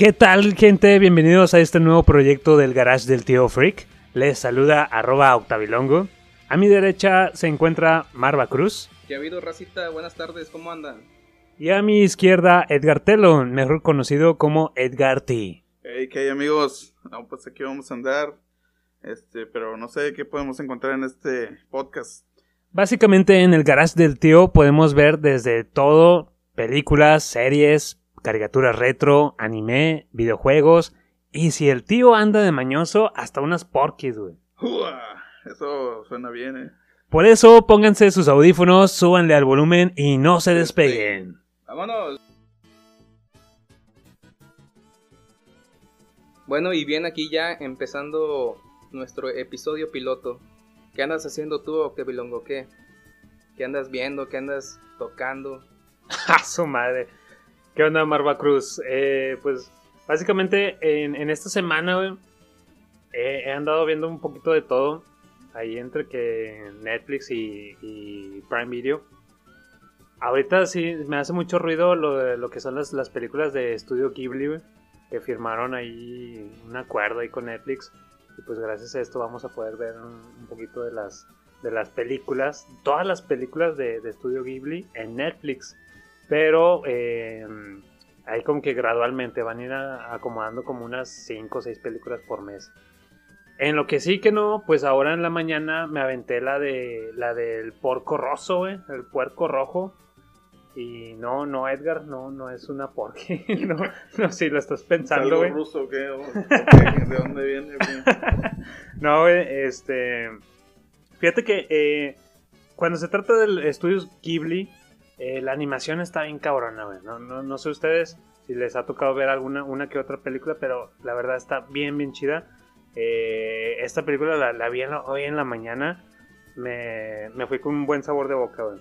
¿Qué tal gente? Bienvenidos a este nuevo proyecto del Garage del Tío Freak. Les saluda arroba Octavilongo. A mi derecha se encuentra Marva Cruz. ¿Qué ha habido, racita? Buenas tardes, ¿cómo andan? Y a mi izquierda Edgar Telo, mejor conocido como Edgar T. Hey, ¿qué hay amigos? No, pues aquí vamos a andar. Este, pero no sé qué podemos encontrar en este podcast. Básicamente en el garage del tío podemos ver desde todo, películas, series, caricaturas retro, anime, videojuegos, y si el tío anda de mañoso, hasta unas porquis, güey. Eso suena bien, eh. Por eso pónganse sus audífonos, súbanle al volumen y no se despeguen. ¡Vámonos! Bueno, y bien aquí ya empezando nuestro episodio piloto. ¿Qué andas haciendo tú, Octavilongo? ¿Qué? ¿Qué andas viendo? ¿Qué andas tocando? ¡A su madre! ¿Qué onda, Marva Cruz? Eh, pues básicamente en, esta semana he, andado viendo un poquito de todo. Ahí entre que Netflix y, Prime Video. Ahorita sí me hace mucho ruido lo, de, lo que son las, las películas de Estudio Ghibli, que firmaron ahí un acuerdo ahí con Netflix. Y pues gracias a esto vamos a poder ver un, un poquito de las, de las películas, todas las películas de, de Estudio Ghibli en Netflix. Pero eh, ahí como que gradualmente van a ir acomodando como unas 5 o 6 películas por mes. En lo que sí que no, pues ahora en la mañana me aventé la de la del porco roso, el puerco rojo. Y no, no, Edgar, no, no es una porqui. no, no, si lo estás pensando, ¿Algo güey. ruso qué? ¿De dónde viene? No, güey, este. Fíjate que eh, cuando se trata del estudios Ghibli, eh, la animación está bien cabrona, güey. No, no, no sé ustedes si les ha tocado ver alguna una que otra película, pero la verdad está bien, bien chida. Eh, esta película la, la vi en la- hoy en la mañana. Me, me fui con un buen sabor de boca, güey.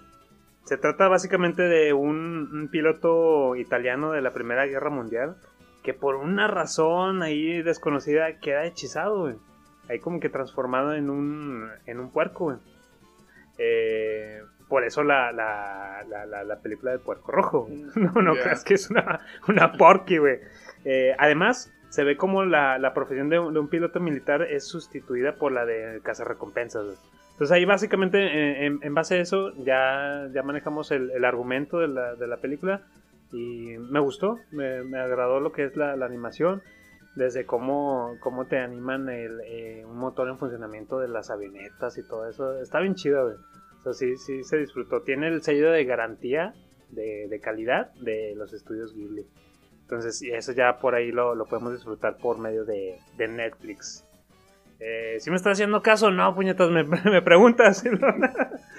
Se trata básicamente de un, un piloto italiano de la Primera Guerra Mundial que por una razón ahí desconocida queda hechizado, güey ahí como que transformado en un, en un puerco, güey. Eh, por eso la, la, la, la, la película de Puerco Rojo. güey. No, no Ya. creas que es una, una porqui, güey. Eh, además, se ve como la, la profesión de, un- de un piloto militar es sustituida por la de cazarrecompensas. Entonces ahí básicamente, en, en base a eso, ya, ya manejamos el, el argumento de la, de la película. Y me gustó, me, me agradó lo que es la, la animación desde cómo, cómo te animan el, eh, un motor en funcionamiento de las avionetas y todo eso. Está bien chido, güey. O sea, sí, sí se disfrutó. Tiene el sello de garantía de, de calidad de los estudios Ghibli. Entonces, y eso ya por ahí lo, lo podemos disfrutar por medio de, de Netflix. Eh, ¿Sí me estás haciendo caso? No, puñetas, me, me preguntas.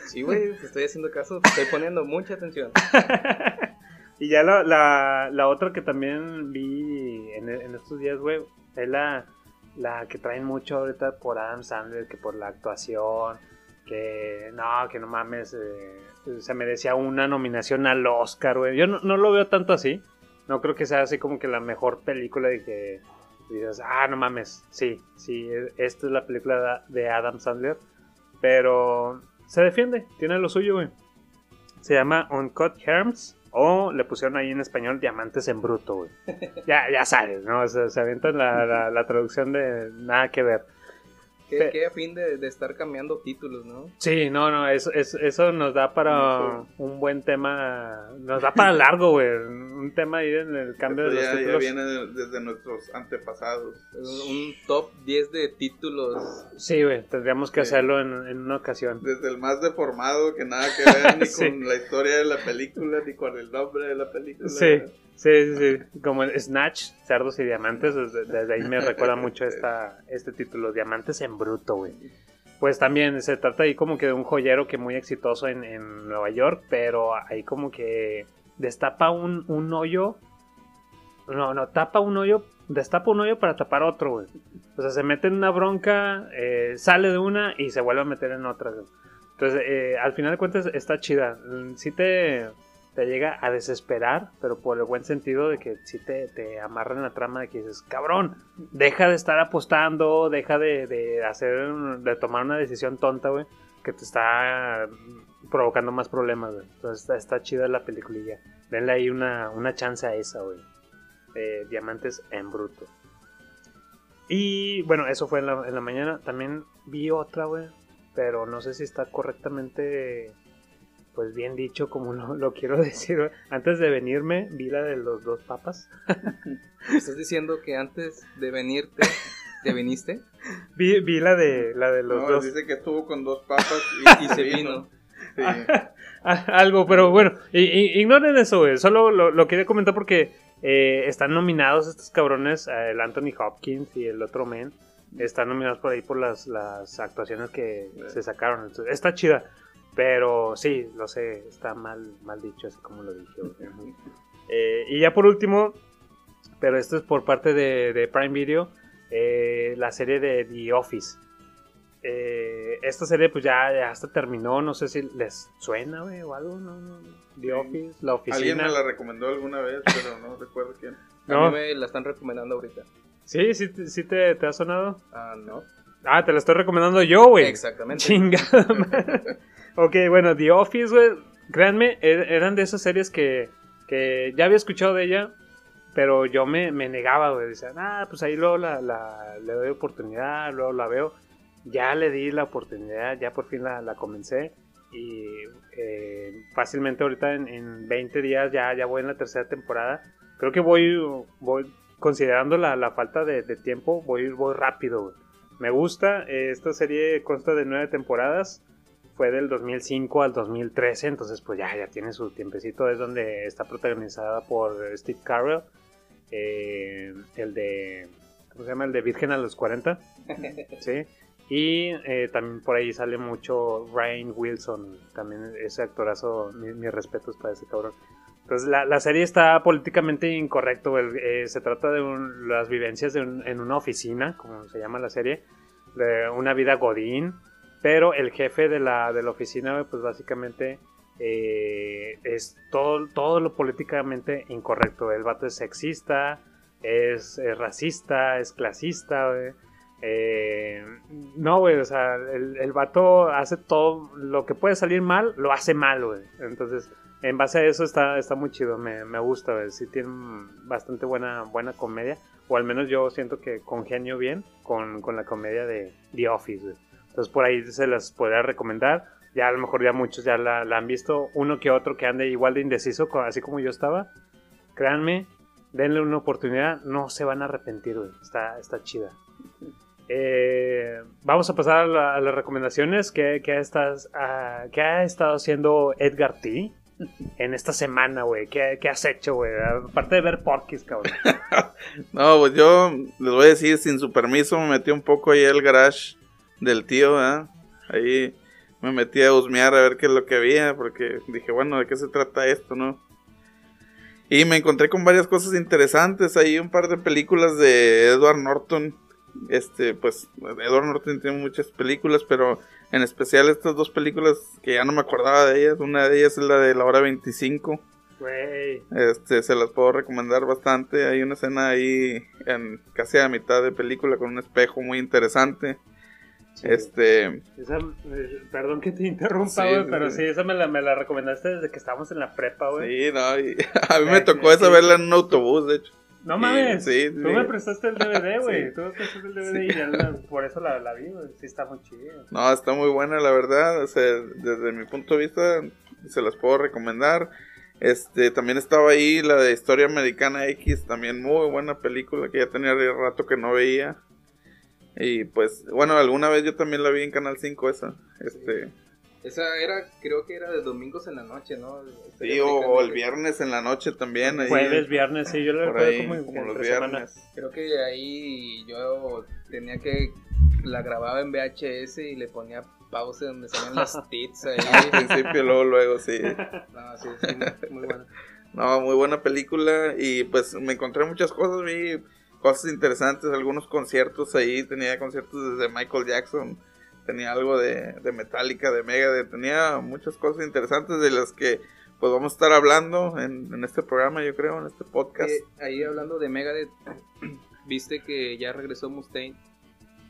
Sí, güey, te estoy haciendo caso, te estoy poniendo mucha atención. y ya la, la, la otra que también vi en, en estos días, güey, es la, la que traen mucho ahorita por Adam Sandler, que por la actuación, que no, que no mames, eh, se merecía una nominación al Oscar, güey. Yo no, no lo veo tanto así. No creo que sea así como que la mejor película de que dices, ah, no mames, sí, sí, e- esta es la película de Adam Sandler. Pero se defiende, tiene lo suyo, güey. Se llama Uncut Herms. O le pusieron ahí en español Diamantes en Bruto, güey. Ya, ya sabes, ¿no? O se avientan la, la, la traducción de nada que ver. Qué, Pe- qué a fin de, de estar cambiando títulos, ¿no? Sí, no, no, eso, eso, eso nos da para un buen tema. Nos da para largo, güey. Un tema ahí en el cambio de los ya, ya títulos. viene de- desde nuestros antepasados. Un, un top 10 de títulos. Sí, güey, tendríamos que Sí. hacerlo en, en una ocasión. Desde el más deformado que nada que ver ni Sí. con la historia de la película ni con el nombre de la película. Sí, sí, sí, sí. Como Snatch, Cerdos y Diamantes, desde, desde ahí me recuerda mucho esta, este título, Diamantes en Bruto, güey. pues también se trata ahí como que de un joyero que muy exitoso en, en Nueva York, pero ahí como que destapa un, un hoyo. No, no, tapa un hoyo, destapa un hoyo para tapar otro, güey. O sea, se mete en una bronca, eh, sale de una y se vuelve a meter en otra. güey. Entonces, eh, al final de cuentas está chida. Mm, Sí te, te llega a desesperar, pero por el buen sentido de que sí te, te amarra en la trama de que dices, cabrón, deja de estar apostando, deja de, de hacer, de tomar una decisión tonta, güey, que te está provocando más problemas, güey. Entonces está, chida la peliculilla. Denle ahí una, una chance a esa, güey. De Diamantes en Bruto. Y bueno, eso fue en la, en la mañana. También vi otra, güey. Pero no sé si está correctamente, pues bien dicho como lo, lo quiero decir. Antes de venirme, vi la de los dos papas. ¿Estás diciendo que antes de venirte, te viniste? Vi, vi la de la de los No, dos. dice que estuvo con dos papas y, Y se vino. Sí. Algo, pero bueno, ignoren eso, güey. Solo lo, lo quería comentar porque eh, están nominados estos cabrones, eh, el Anthony Hopkins y el otro men. Están nominados por ahí por las, las actuaciones que se sacaron. Entonces, está chida. Pero sí, lo sé, está mal, mal dicho, así como lo dije. Eh, y ya por último, pero esto es por parte de, de Prime Video, eh, la serie de The Office. Eh, esta serie pues ya, ya hasta terminó, no sé si les suena, o algo, ¿no? no. The Sí. Office, la Alguien oficina. me la recomendó alguna vez, pero no recuerdo quién. A No. mí me la están recomendando ahorita. Sí, sí, te- sí te, te ha sonado. Ah, no. Ah, te la estoy recomendando yo, güey. Exactamente. Chingada madre. ok, bueno, The Office, güey. Créanme, er- eran de esas series que, que ya había escuchado de ella, pero yo me, me negaba, güey. Decía, ah, pues ahí luego la, la- le doy oportunidad, luego la veo. Ya le di la oportunidad, ya por fin la, la comencé. Y eh, fácilmente ahorita en, en 20 días ya, ya voy en la tercera temporada. Creo que voy, voy considerando la, la falta de, de tiempo, voy, voy rápido. Me gusta, eh, esta serie consta de nueve temporadas, fue del 2005 al 2013, entonces pues ya, ya tiene su tiempecito, es donde está protagonizada por Steve Carell, eh, el de, ¿cómo se llama? El de Virgen a los 40, ¿sí? Y eh, también por ahí sale mucho Ryan Wilson, también ese actorazo, mi- mis respetos para ese cabrón. Entonces la, la serie está políticamente incorrecto, el- eh, se trata de un- las vivencias de un- en una oficina, como se llama la serie, de una vida godín, pero el jefe de la, de la oficina, pues básicamente eh, es todo, todo lo políticamente incorrecto. El vato es sexista, es, racista, es clasista, güey. Eh, no, güey, o sea, el, el vato hace todo lo que puede salir mal, lo hace mal, güey. Entonces, en base a eso está, está muy chido, me, me gusta, güey. Sí tiene bastante buena, buena comedia, o al menos yo siento que congenio bien con, con la comedia de The Office, güey. Entonces, por ahí se las podría recomendar. Ya a lo mejor ya muchos ya la, han visto, uno que otro que ande igual de indeciso, así como yo estaba. Créanme, denle una oportunidad, no se van a arrepentir, güey. Está, está chida. Eh, vamos a pasar a, la- a las recomendaciones que, que, ha estado haciendo Edgar T. En esta semana, güey. ¿Qué, qué has hecho, güey? Aparte de ver Porky's, cabrón. No, pues yo les voy a decir, sin su permiso, me metí un poco ahí al garage del tío, ¿verdad? Ahí me metí a husmear a ver qué es lo que había, porque dije, bueno, ¿de qué se trata esto, no? Y me encontré con varias cosas interesantes, ahí un par de películas de Edward Norton. Este, pues, Edward Norton tiene muchas películas, pero en especial estas dos películas que ya no me acordaba de ellas. Una de ellas es la de La Hora 25. Güey. Este, se las puedo recomendar bastante. Hay una escena ahí en casi a mitad de película con un espejo muy interesante. Este, Esa, eh, perdón que te interrumpa, güey, sí, pero sí. sí, esa me la, me la recomendaste desde que estábamos en la prepa, güey. sí, no, y a mí Eh, me tocó sí, esa verla en un autobús, de hecho. No mames, sí, tú me prestaste el DVD, güey. Tú me prestaste el DVD y ya la- por eso la, la vi, güey. Sí, está muy chido. No, está muy buena, la verdad. O sea, desde mi punto de vista, se las puedo recomendar. Este, también estaba ahí la de Historia Americana X, también muy buena película que ya tenía rato que no veía. Y pues, bueno, alguna vez yo también la vi en Canal 5 esa. Este, Esa era, creo que era de domingos en la noche, ¿no? sí, o, o el viernes en la noche también. Ahí, Jueves, viernes, sí, yo lo recuerdo ahí, como, como los semana. viernes. Creo que ahí yo tenía que la grababa en VHS y le ponía pausa donde salían las tits ahí. Al principio, luego, luego, sí. No, sí, sí, muy, muy bueno. No, muy buena película y pues me encontré muchas cosas, vi cosas interesantes, algunos conciertos ahí, tenía conciertos desde Michael Jackson, tenía algo de, de Metallica, de Megadeth, tenía muchas cosas interesantes de las que pues vamos a estar hablando en, en este programa, yo creo, en este podcast. Eh, ahí hablando de Megadeth, viste que ya regresó Mustaine.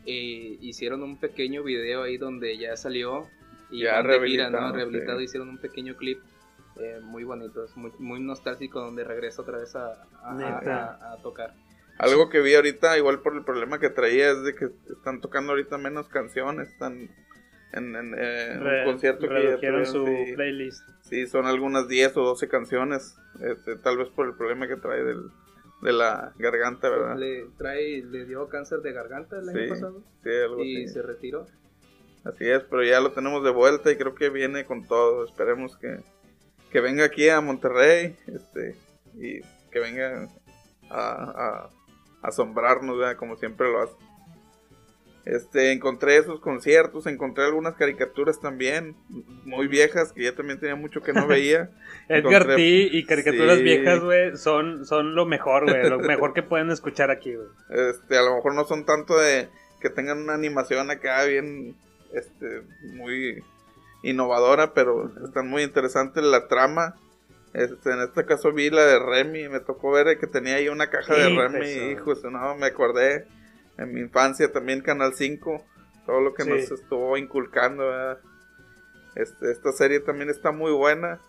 Eh, hicieron un pequeño video ahí donde ya salió y Ya rehabilitado, ¿no? rehabilitado sí. hicieron un pequeño clip eh, muy bonito, es muy, muy nostálgico donde regresa otra vez a, a- Neta. a- a tocar. Algo que vi ahorita, igual por el problema que traía, es de que están tocando ahorita menos canciones, están en, en, eh, en Re- un concierto que ya su sí. playlist. Sí, son algunas 10 o 12 canciones, este, tal vez por el problema que trae del, de la garganta, ¿verdad? Le, trae, le dio cáncer de garganta el año pasado sí, algo y así. se retiró. Así es, pero ya lo tenemos de vuelta y creo que viene con todo. Esperemos que, que venga aquí a Monterrey este, y que venga a, a asombrarnos, ¿verdad? como siempre lo hace. Este, encontré esos conciertos, encontré algunas caricaturas también, muy viejas, que ya también tenía mucho que no veía. Edgar Encontré- T y caricaturas Sí. viejas, güey, son, son lo mejor, güey. Lo mejor que pueden escuchar aquí, güey. Este, a lo mejor no son tanto de que tengan una animación acá bien, este, muy innovadora, pero están muy interesantes la trama. Este, en este caso vi la de Remy, me tocó ver que tenía ahí una caja de Remy, eso. hijo, eso no, me acordé en mi infancia también Canal 5, todo lo que Sí. nos estuvo inculcando, ¿verdad? Este, esta serie también está muy buena,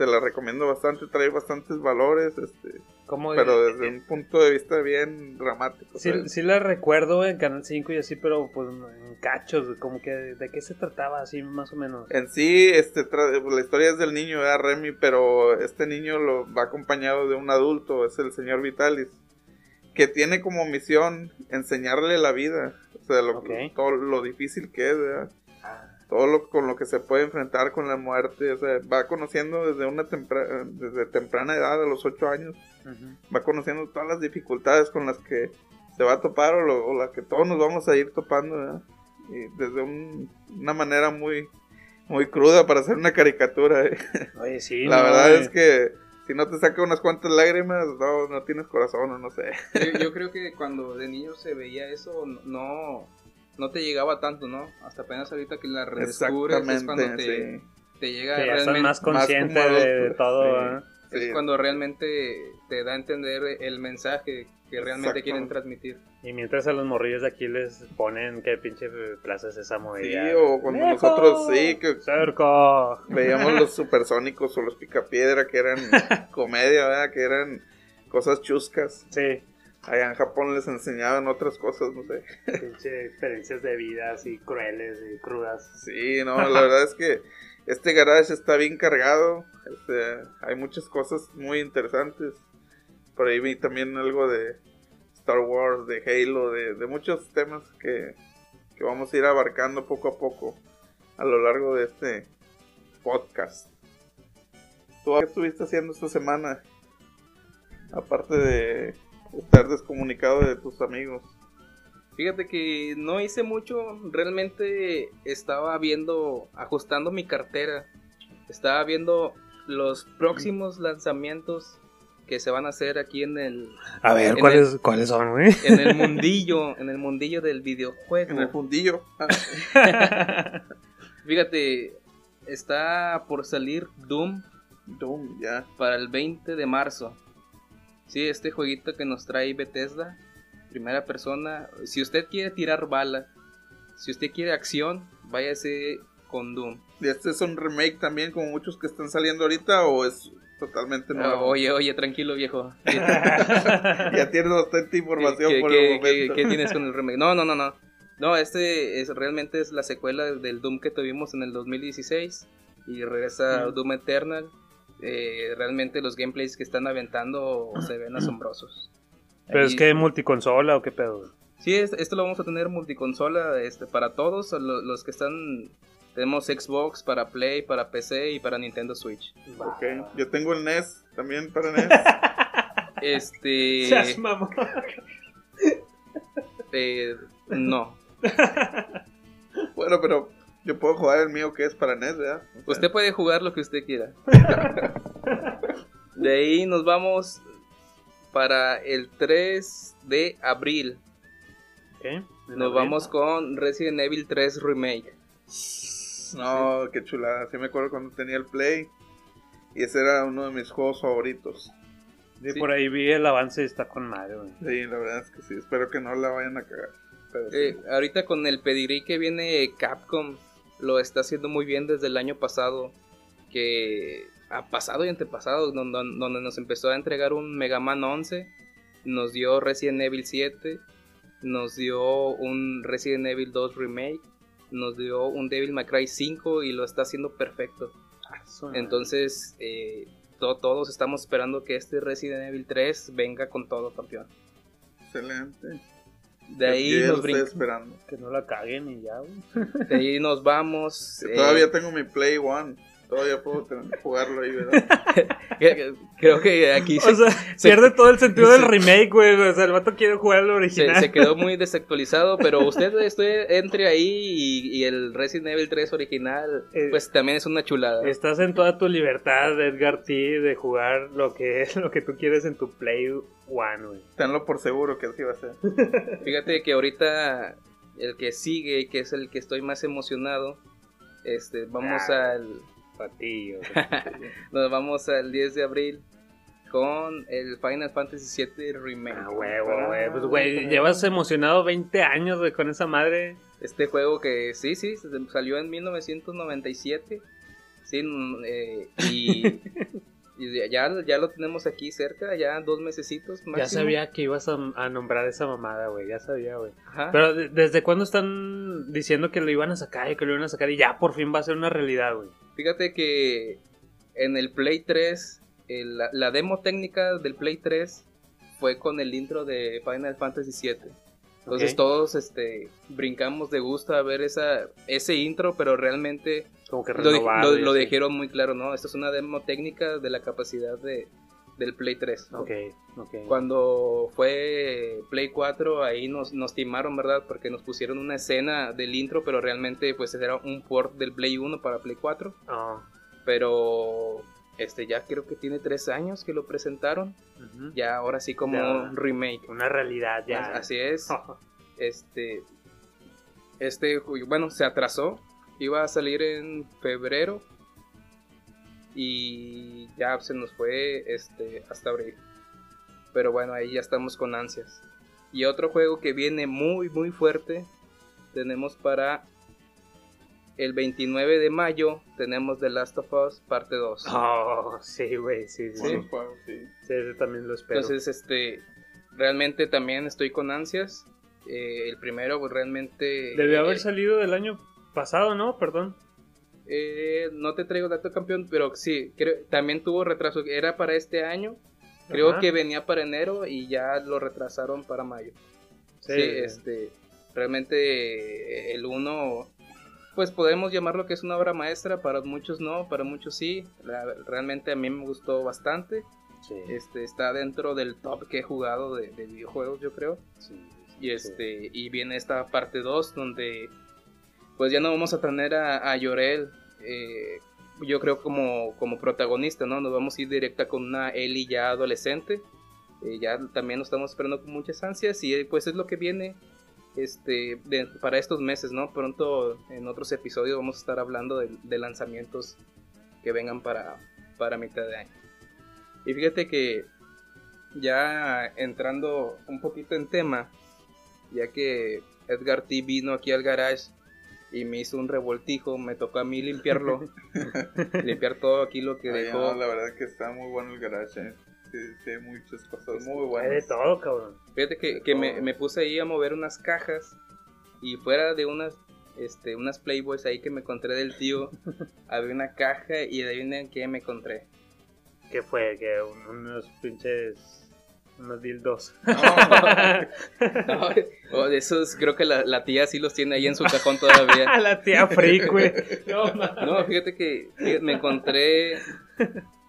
se la recomiendo bastante, trae bastantes valores, este, Como pero desde un punto de vista bien dramático. Sí, ¿sabes? sí la recuerdo en Canal 5 y así, pero pues en cachos, como que de qué se trataba así más o menos. En sí, este, tra- la historia es del niño, ¿verdad, Remy? Pero este niño lo va acompañado de un adulto, es el señor Vitalis, que tiene como misión enseñarle la vida, o sea, lo, Ok. todo lo difícil que es, ¿verdad? Todo lo con lo que se puede enfrentar con la muerte, o sea, va conociendo desde una tempra- desde temprana edad, a los ocho años, Ujú. va conociendo todas las dificultades con las que se va a topar o, lo- o las que todos nos vamos a ir topando, ¿verdad? Y desde un- una manera muy, muy cruda para hacer una caricatura. ¿eh? Oye, sí, La no, verdad güey. es que si no te saca unas cuantas lágrimas, no, no tienes corazón o no sé. Yo, yo creo que cuando de niño se veía eso, no, no te llegaba tanto, ¿no? Hasta apenas ahorita que la redescubres es cuando te, sí. te llega Que ya estás realmente... más consciente como de, de todo, sí. ¿verdad? Es Sí. cuando realmente te da a entender el mensaje que realmente Exacto. quieren transmitir. Y mientras a los morrillos de aquí les ponen que pinche plaza Sésamo y Sí, ya, o cuando nosotros sí, que Cerco. veíamos los supersónicos o los picapiedra, que eran comedia, ¿verdad? Que eran cosas chuscas. Sí, Allá en Japón les enseñaban otras cosas, no sé. pinche experiencias de vida así crueles y crudas. Sí, no, la verdad es que este garage está bien cargado. Este, hay muchas cosas muy interesantes. Por ahí vi también algo de Star Wars, de Halo, de, de muchos temas que, que vamos a ir abarcando poco a poco a lo largo de este podcast. ¿Tú qué estuviste haciendo esta semana? Aparte de estar descomunicado de tus amigos. Fíjate que no hice mucho, realmente estaba viendo, ajustando mi cartera, estaba viendo los próximos lanzamientos que se van a hacer aquí en el, A ver, ¿cuáles, ¿cuáles son, güey? en el mundillo, en el mundillo del videojuego. En el fundillo. Ah, Fíjate, está por salir Doom Doom, ya. para el 20 de marzo. Sí, este jueguito que nos trae Bethesda, primera persona. Si usted quiere tirar bala, si usted quiere acción, váyase con Doom. ¿Y este es un remake también como muchos que están saliendo ahorita o es totalmente Ah, nuevo? oye, oye, tranquilo viejo. ¿Qué, ya tienes bastante información qué- por qué- el momento. qué- qué tienes con el remake? No, no, no, no. No, este es realmente es la secuela del Doom que tuvimos en el 2016 y regresa Mm. Doom Eternal. Eh, realmente los gameplays que están aventando se ven asombrosos. Pero es que multiconsola o qué pedo. Sí, es- esto lo vamos a tener multiconsola este, para todos, lo- los que están... Tenemos Xbox para Play, para PC y para Nintendo Switch. Ok, Yo tengo el NES también para NES. Este... Seas mamón. eh, no. Bueno, pero yo puedo jugar el mío que es para NES, ¿verdad? O sea, Usted puede jugar lo que usted quiera. De ahí nos vamos para el 3 de abril. ¿Qué? Nos vamos con Resident Evil 3 Remake. No, qué chulada. Sí me acuerdo cuando tenía el Play. Y ese era uno de mis juegos favoritos. Sí, Sí. por ahí vi el avance y está con güey. Sí, la verdad es que sí. Espero que no la vayan a cagar. Pero sí. Eh, ahorita con el pedigrí que viene Capcom, lo está haciendo muy bien desde el año pasado. Que ha pasado y antepasado, donde, donde nos empezó a entregar un Mega Man 11, nos dio Resident Evil 7, nos dio un Resident Evil 2 Remake, nos dio un Devil May Cry 5 y lo está haciendo perfecto. Ah. Entonces, eh, to- todos estamos esperando que este Resident Evil 3 venga con todo, campeón. Excelente. De ahí, Yo ya lo nos estoy esperando. Que no la caguen y ya, güey. de ahí nos vamos. Yo eh, Todavía tengo mi Play One. Todavía puedo tener- jugarlo ahí, ¿verdad? Creo que aquí O se, sea, se- pierde todo el sentido del se- remake, güey. O sea, el vato quiere jugar el se- original. se quedó muy desactualizado, pero usted usted entre ahí y, y el Resident Evil 3 original, Eh, pues también es una chulada. Estás en toda tu libertad, Edgar T, de jugar lo que es lo que tú quieres en tu Play One, güey. Tenlo por seguro que así va a ser. Fíjate que ahorita el que sigue, que es el que estoy más emocionado, este, vamos Ah. al Nos vamos al 10 de abril con el Final Fantasy VII Remake. Ah, huevo, güey. Pues, güey, llevas emocionado 20 años, güey, con esa madre. Este juego que sí, sí, salió en 1997. Sí, mm, eh, y, y ya, ya lo tenemos aquí cerca, ya dos mesecitos máximo. Ya sabía que ibas a, a nombrar esa mamada, güey. Ya sabía, güey. Pero ¿de- ¿desde cuándo están diciendo que lo iban a sacar y que lo iban a sacar y ya por fin va a ser una realidad, güey? Fíjate que en el Play 3, el- la, la demo técnica del Play 3 fue con el intro de Final Fantasy VII. Entonces todos este, brincamos de gusto a ver esa, ese intro, pero realmente Como que lo, lo- dijeron muy claro, ¿no? Esta es una demo técnica de la capacidad de, del Play 3. ¿no? Ok, ok. Cuando fue Play 4, ahí nos, nos timaron, ¿verdad? Porque nos pusieron una escena del intro, pero realmente pues era un port del Play 1 para Play 4. Ah, Pero este ya creo que tiene tres años que lo presentaron. ujú. Ya ahora sí como Ya. remake. Una realidad ya. Así es. Este, este, bueno, se atrasó. Iba a salir en febrero. Y ya se nos fue este, hasta abril. Pero bueno, ahí ya estamos con ansias. Y otro juego que viene muy, muy fuerte. Tenemos para el 29 de mayo. Tenemos The Last of Us parte 2. Oh, sí, güey, sí, sí. Sí, sí. También lo espero. Entonces, este, realmente también estoy con ansias. Eh, el primero, pues realmente. Debió haber eh, salido del año pasado, ¿no? Perdón. Eh, no te traigo dato campeón, pero sí, creo, también tuvo retraso. Era para este año. Creo Ajá. que venía para enero y ya lo retrasaron para mayo. Sí, Sí. este, realmente eh, el 1, pues podemos llamarlo que es una obra maestra, para muchos no, para muchos sí. La- realmente a mí me gustó bastante. Sí, Este, está dentro del top que he jugado de, de videojuegos, yo creo. sí, Y este y viene esta parte 2 donde pues ya no vamos a tener a, a Llorel eh, yo creo como, como protagonista, ¿no? Nos vamos a ir directa con una Ellie ya adolescente. Eh, ya también lo estamos esperando con muchas ansias y eh, pues es lo que viene este para estos meses, ¿no? Pronto en otros episodios vamos a estar hablando de, de lanzamientos que vengan para, para mitad de año. Y fíjate que ya entrando un poquito en tema, ya que Edgar T vino aquí al garage y me hizo un revoltijo, me tocó a mí limpiarlo, limpiar todo aquí lo que Ay, dejó. no, la verdad que está muy bueno el garage. eh. Sí, sí, muchas cosas muy Hay de buenas. todo, cabrón. Fíjate que, que me, me puse ahí a mover unas cajas y fuera de unas este, unas Playboys ahí que me encontré del tío, había una caja y adivinen qué me encontré. ¿Qué fue? Que un- unos pinches. Unos dildos. No, de esos creo que la, la tía sí los tiene ahí en su cajón todavía. La tía Freak, güey. No, No, fíjate que fíjate, me encontré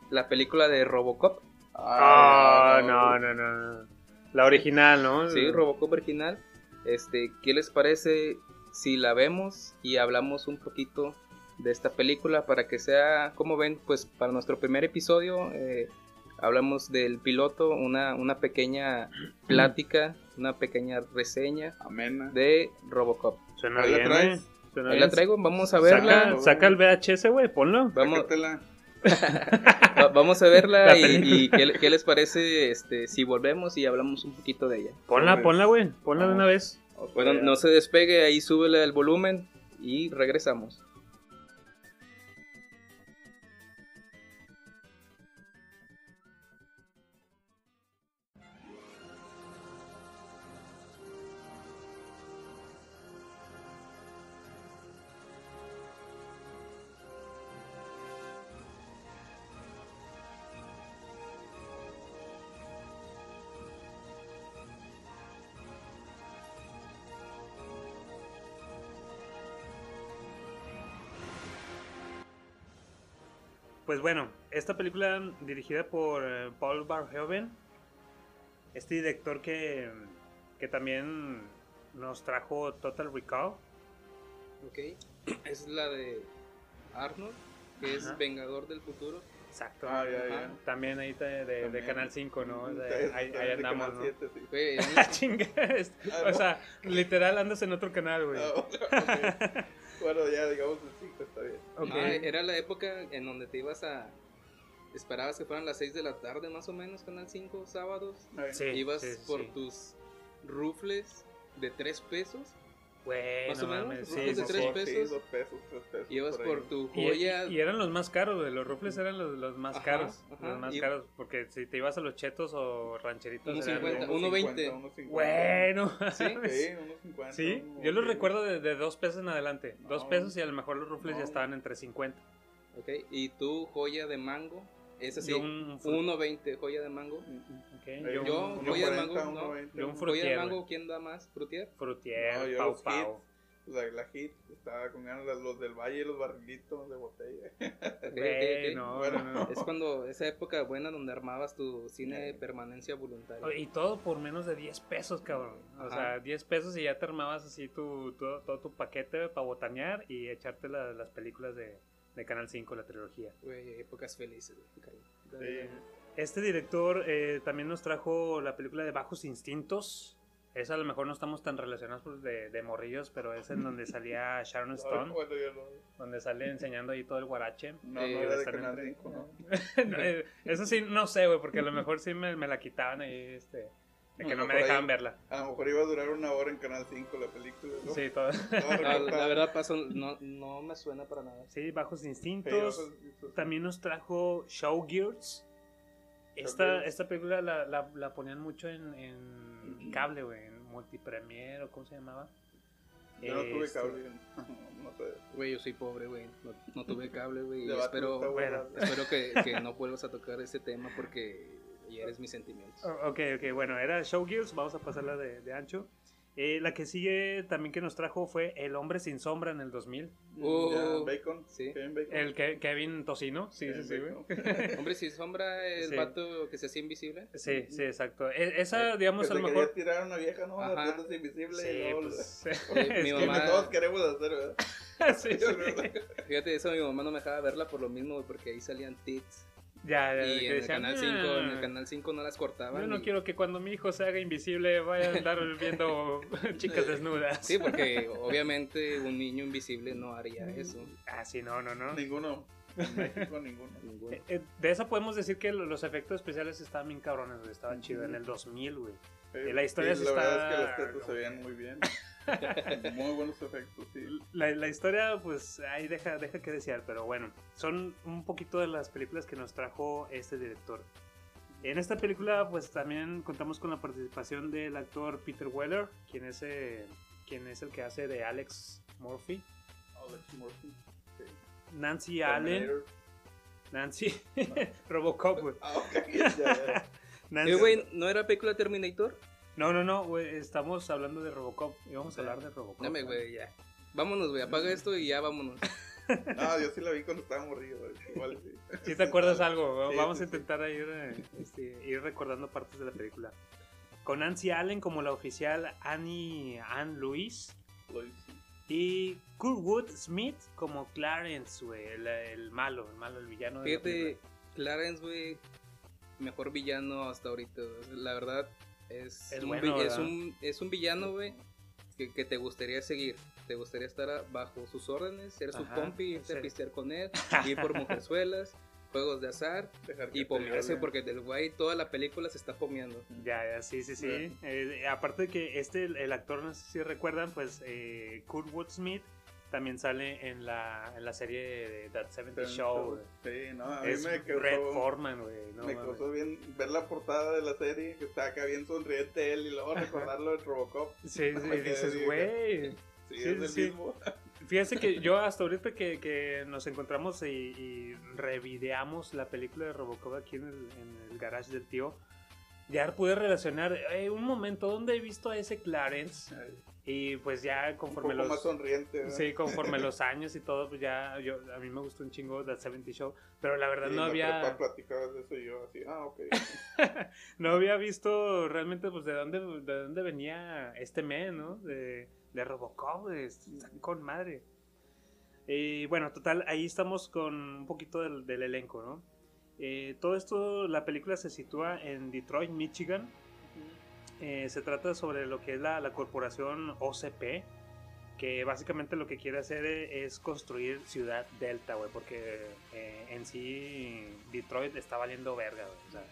la película de Robocop. Ah, no, no, no, no. La original, ¿no? Sí, Robocop original. Este, ¿qué les parece si la vemos y hablamos un poquito de esta película para que sea, como ven, pues para nuestro primer episodio eh, hablamos del piloto, una, una pequeña plática, una pequeña reseña Amena. de Robocop. Suena Ahí la traes. güey. Suena Ahí bien. la traigo, vamos a verla. Saca, saca el VHS, güey, ponlo. Vamos, vamos a verla La y, ¿qué, qué les parece este, si volvemos y hablamos un poquito de ella. Ponla, ponla, güey. Ponla de una vez. Bueno, no se despegue, ahí súbele el volumen y regresamos. Pues bueno, esta película dirigida por eh, Paul Verhoeven, este director que, que también nos trajo Total Recall. Ok, es la de Arnold, que es. Vengador del Futuro. Exacto. Ah, ya, ya. Ajá. También ahí de, de-. Canal 5, ¿no? O sea, ahí, andamos, ¿no? 7, sí. Güey, es- Ah, chinga, Ah, o sea, literal andas en otro canal, güey. Ah, ok. Bueno, ya digamos el 5 está bien. Ok. Ah, era la época en donde te ibas a... Esperabas que fueran las 6 de la tarde más o menos, Canal 5, sábados. Sí, ibas sí, por sí. tus rufles de 3 pesos. Güey, Más no o menos, sí, de sí, tres sí. pesos. Sí, dos pesos, tres pesos. Ibas por por tu Y, joya. y eran los más caros, güey. Los rufles eran los, los más Ajá, caros. ajá. Los más Y- caros. Porque si te ibas a los chetos o rancheritos. Unos eran- 50, Unos uno 50, 20. unos 50. Bueno. Sí, Sí, unos 50. Sí, unos yo los 20. recuerdo de, de dos pesos en adelante. Dos No. pesos y a lo mejor los rufles ya No. estaban entre 50. Ok, y tu joya de mango. Es así, Yo un fru- 1.20 joya de mango. ok, Eh, yo yo, un, joya de 40, mango, uno no. 20. Yo un Joya de Frutier, mango. ¿quién da más? ¿Frutier? frutier, No, yo pau los pau. La, la hit, estaba con ganas de los del valle y los barrilitos de botella. Ok, ok, Güey, ok. no, Bueno. no, no. Es cuando esa época buena donde armabas tu cine de permanencia voluntaria. Y todo por menos de 10 pesos, cabrón. O Ajá. sea, 10 pesos y ya te armabas así tu, tu- todo tu paquete para botanear y echarte la- las películas de, de Canal 5, la trilogía. Güey, épocas felices. güey. Sí. Este director eh, también nos trajo la película de Bajos Instintos. Esa a lo mejor no estamos tan relacionados pues, de, de morrillos, pero es en donde salía Sharon Stone, Bueno, yo no. donde sale enseñando ahí todo el guarache. No, Eh, no era de Canal entre- 5, ¿no? Eh, Eso sí, no sé, güey, porque a lo mejor sí me, me la quitaban ahí, este, de que No, me ahí- dejaban verla. A lo mejor iba a durar una hora en Canal 5 la película, ¿no? Sí, todo. La recortada. verdad, paso, no, no me suena para nada. Sí, Bajos Sí, Instintos. También nos trajo Showgirls. Esta, esta película la, la, la ponían mucho en, en cable, güey, en Multipremier o cómo se llamaba. Yo no tuve Este, cable, no sé. Güey, yo soy pobre, güey. No, no tuve cable, güey. Espero, espero que, que no vuelvas a tocar ese tema porque eres mis sentimientos. Oh, Ok, ok, bueno, era Showgirls, vamos a pasarla de, de ancho. Eh, la que sigue también que nos trajo fue El Hombre Sin Sombra en el 2000. Oh, Ya, Bacon. sí. Kevin Bacon. El que, Kevin Tocino, sí, sí, Kevin sí. Bacon. Hombre, si sombra el Sí. vato que se hacía invisible. Sí, sí, exacto. E- esa, digamos, que a lo se mejor... quería tirar a una vieja, ¿no? Ajá. Haciéndose invisible y Sí, luego... pues... Oye, es mi Lo que mamá- todos queremos hacer, ¿verdad? sí, sí. Fíjate, eso mi mamá no me dejaba verla por lo mismo, porque ahí salían tits. Ya, ya, Y en el decían, canal 5, en el "Ah, canal 5 no las cortaban. Yo no y- quiero que cuando mi hijo se haga invisible vaya a andar viendo chicas desnudas. Sí, porque obviamente un niño invisible no haría eso. Ah, sí, no, no, no. Ninguno. En México, ninguno. Ninguno. Eh, eh, de esa podemos decir que lo- los efectos especiales estaban bien cabrones. Estaban chidos en el 2000, güey. Eh, la historia sí, sí la está- verdad es que los tetos se veían muy bien. muy buenos efectos, sí. La, la historia, pues, ahí deja, deja que desear, pero bueno. Son un poquito de las películas que nos trajo este director. En esta película, pues, también contamos con la participación del actor Peter Weller, quien es, eh, quien es el que hace de Alex Murphy. Alex Murphy. sí. Nancy Allen. Terminator. Nancy. Robocop, güey. Ah, ok, ya, ya. Nancy- Eh, güey, ¿no era película Terminator? No, no, no, güey. Estamos hablando de Robocop. Y vamos a hablar de Robocop. Dame, güey, ya. Vámonos, güey, apaga esto y ya vámonos. No, yo sí la vi cuando estaba morrido. güey. Igual sí. Si te acuerdas algo, Sí, vamos sí, a sí. intentar ir, este, ir recordando partes de la película. con Nancy Allen como la oficial Annie Ann Louise y Kurtwood Smith como Clarence, güey, el, el malo, el malo, el villano. de la Fíjate. Clarence, güey, mejor villano hasta ahorita. La verdad, es, Es un, bueno, es, un, es un villano, güey, que, que te gustaría seguir. Te gustaría estar bajo sus órdenes, ser su compi, irte sí. a pistear con él, ir por mujerzuelas, juegos de azar y pomearse, porque del güey toda la película se está pomeando. Ya, ya, sí, sí, sí. Eh, aparte de que este, el, actor, no sé si recuerdan, pues eh, Kurtwood Smith también sale en la, en la serie de That 70 Show. Sí, no, a mí Es me Red Foreman, güey. no me mames. causó bien ver la portada de la serie, que está acá bien sonriente él, y luego recordarlo de Robocop. Sí, sí, dices, güey. Sí, Sí, es el sí. mismo. Fíjense que yo hasta ahorita que, que nos encontramos y, y revideamos la película de Robocop aquí en el, en el garage del tío, ya pude relacionar eh, un momento donde he visto a ese Clarence y pues ya Un poco conforme los... más sonriente. ¿verdad? Sí, conforme los años y todo, pues ya yo, a mí me gustó un chingo That 70 Show, pero la verdad Sí, no había prepa platicabas de eso y yo así, ah, ok. no había visto realmente pues de dónde de dónde venía este men, ¿no? De, de Robocop, de, está con madre. Y bueno, total, ahí estamos con un poquito del, del elenco, ¿no? Eh, todo esto, la película se sitúa en Detroit, Michigan. Eh, se trata sobre lo que es la, la corporación OCP, que básicamente lo que quiere hacer e- es construir Ciudad Delta, güey, porque eh, en sí Detroit está valiendo verga, güey. O sea,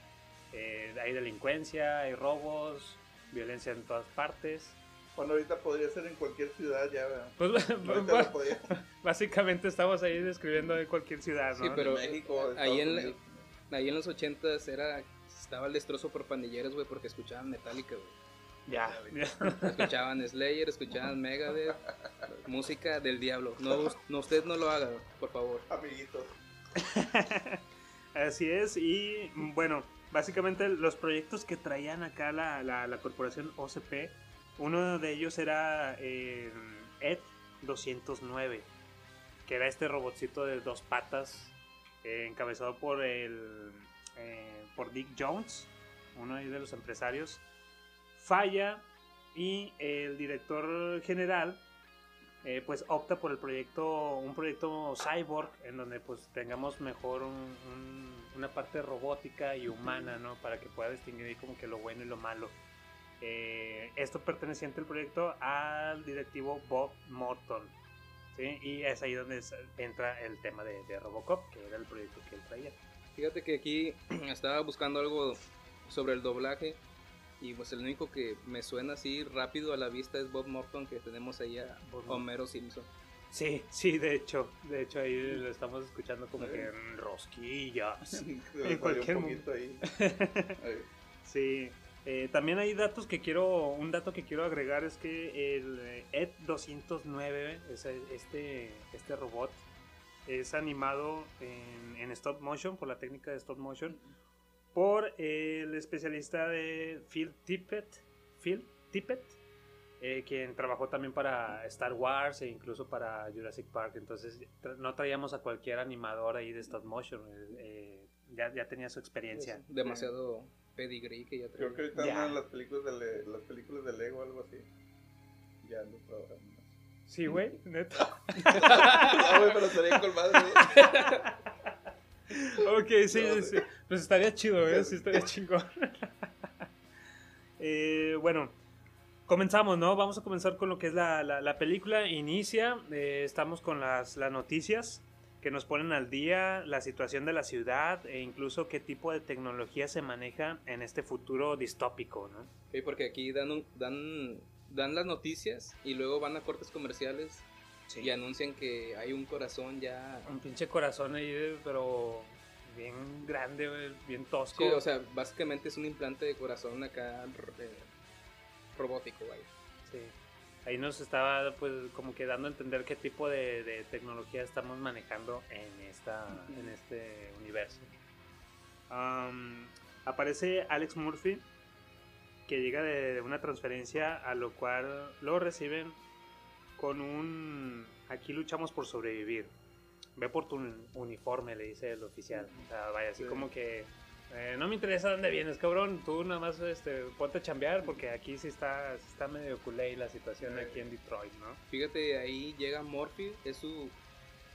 eh, hay delincuencia, hay robos, violencia en todas partes. Bueno, ahorita podría ser en cualquier ciudad ya, ¿verdad? Pues, lo podría básicamente estamos ahí describiendo de cualquier ciudad, ¿no? Sí, pero México, ahí en, ahí en los ochentas era estaba el destrozo por pandilleros, güey, porque escuchaban Metallica, güey. Ya, ya. Escuchaban Slayer, escuchaban Megadeth, música del diablo. No, no usted no lo haga, por favor. Amiguitos. Así es, y bueno, básicamente los proyectos que traían acá la, la, la corporación OCP, uno de ellos era eh, Ed 209, que era este robotcito de dos patas, eh, encabezado por el eh, por Dick Jones, uno de los empresarios. Falla y el director general eh, pues opta por el proyecto, un proyecto cyborg en donde pues tengamos mejor un- un- una parte robótica y humana, ¿no? Para que pueda distinguir como que lo bueno y lo malo. Eh, esto perteneciente al proyecto al directivo Bob Morton, ¿sí? Y es ahí donde entra el tema de, de Robocop, que era el proyecto que él traía. Fíjate que aquí estaba buscando algo sobre el doblaje y pues el único que me suena así rápido a la vista es Bob Morton que tenemos ahí a. Homero Simpson. Sí, sí, de hecho, de hecho ahí lo estamos escuchando como que en rosquillas. En cualquier poquito ahí. Sí, eh, también hay datos que quiero, un dato que quiero agregar es que el eh, Ed 209, ese- este, este robot, es animado en, en stop motion, por la técnica de stop motion, por el especialista de Phil Tippett, Phil Tippett, eh, quien trabajó también para Star Wars e incluso para Jurassic Park. Entonces tra- no traíamos a cualquier animador ahí de stop motion, eh, eh, ya, ya tenía su experiencia. Es demasiado pedigree que ya Creo que ahorita andan las películas de las películas de Lego o algo así. Ya ando trabajando. Sí, güey, neta. Ah, güey, pero estaría con madre. Ok, sí, sí, sí. Pues estaría chido, ¿eh? Sí, estaría chingón. Eh, bueno, comenzamos, ¿no? Vamos a comenzar con lo que es la, la- la película. Inicia, eh, estamos con las, las noticias que nos ponen al día, la situación de la ciudad e incluso qué tipo de tecnología se maneja en este futuro distópico, ¿no? Sí, porque aquí dan, un- dan, dan las noticias y luego van a cortes comerciales y anuncian que hay un corazón ya... Un pinche corazón ahí, pero bien grande, bien tosco. Sí, o sea, básicamente es un implante de corazón acá eh, robótico, vaya. Sí. Ahí nos estaba pues como que dando a entender qué tipo de, de tecnología estamos manejando en esta en este universo. Am, aparece Alex Murphy que llega de, de una transferencia a lo cual lo reciben con un aquí luchamos por sobrevivir. Ve por tu uniforme, le dice el oficial. O sea, vaya, así Sí. como que Eh, no me interesa dónde vienes, cabrón. Tú nada más este, ponte a chambear porque aquí sí está, sí está medio culé la situación aquí en Detroit, ¿no? Fíjate, ahí llega Morphy, es su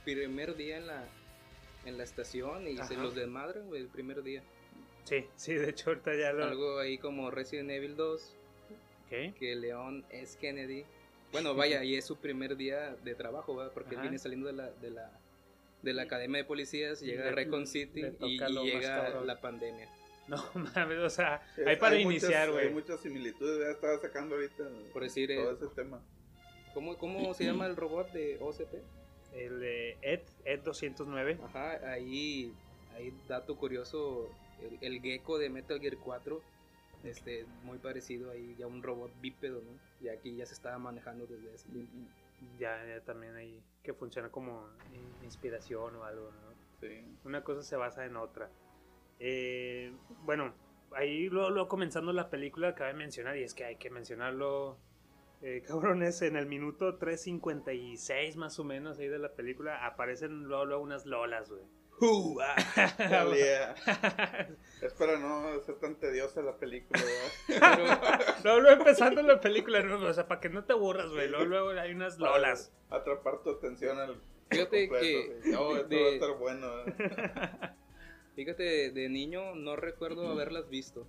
primer día en la, en la estación y se Ajá. los desmadran, güey, el primer día. Sí, sí, de hecho ahorita ya lo... Algo ahí como Resident Evil 2, Ok. que León es Kennedy. Bueno, vaya, y es su primer día de trabajo, ¿verdad? Porque él viene saliendo de la, de la, de la academia de policías, llega Le- a Recon City y, toca y lo más llega la pandemia. No mames, o sea, Es- hay para iniciar, Hay güey. muchas similitudes, ya estaba sacando ahorita Por decir, todo eh, ese tema. ¿Cómo, ¿Cómo se llama el robot de OCP? El de Ed, Ed 209. Ajá, ahí, ahí dato curioso, el, el gecko de Metal Gear 4, este, muy parecido ahí, ya un robot bípedo, ¿no? Y aquí ya se estaba manejando desde ese tiempo. Ya, ya también ahí que funciona como in- inspiración o algo, ¿no? Sí. Una cosa se basa en otra. Eh, bueno, ahí luego, luego comenzando la película cabe mencionar, y es que hay que mencionarlo, eh, cabrones, en el minuto 3.56 más o menos ahí de la película aparecen luego, luego unas lolas, güey. Ah, salía. Espera, no ser tan tediosa la película, ¿verdad? luego, luego empezando la película, ¿no? o sea, para que no te aburras, güey. Luego, luego hay unas lolas. Para atrapar tu atención al Fíjate completo, que sí. No, esto de- va a estar bueno. ¿eh? Fíjate, de niño no recuerdo haberlas visto.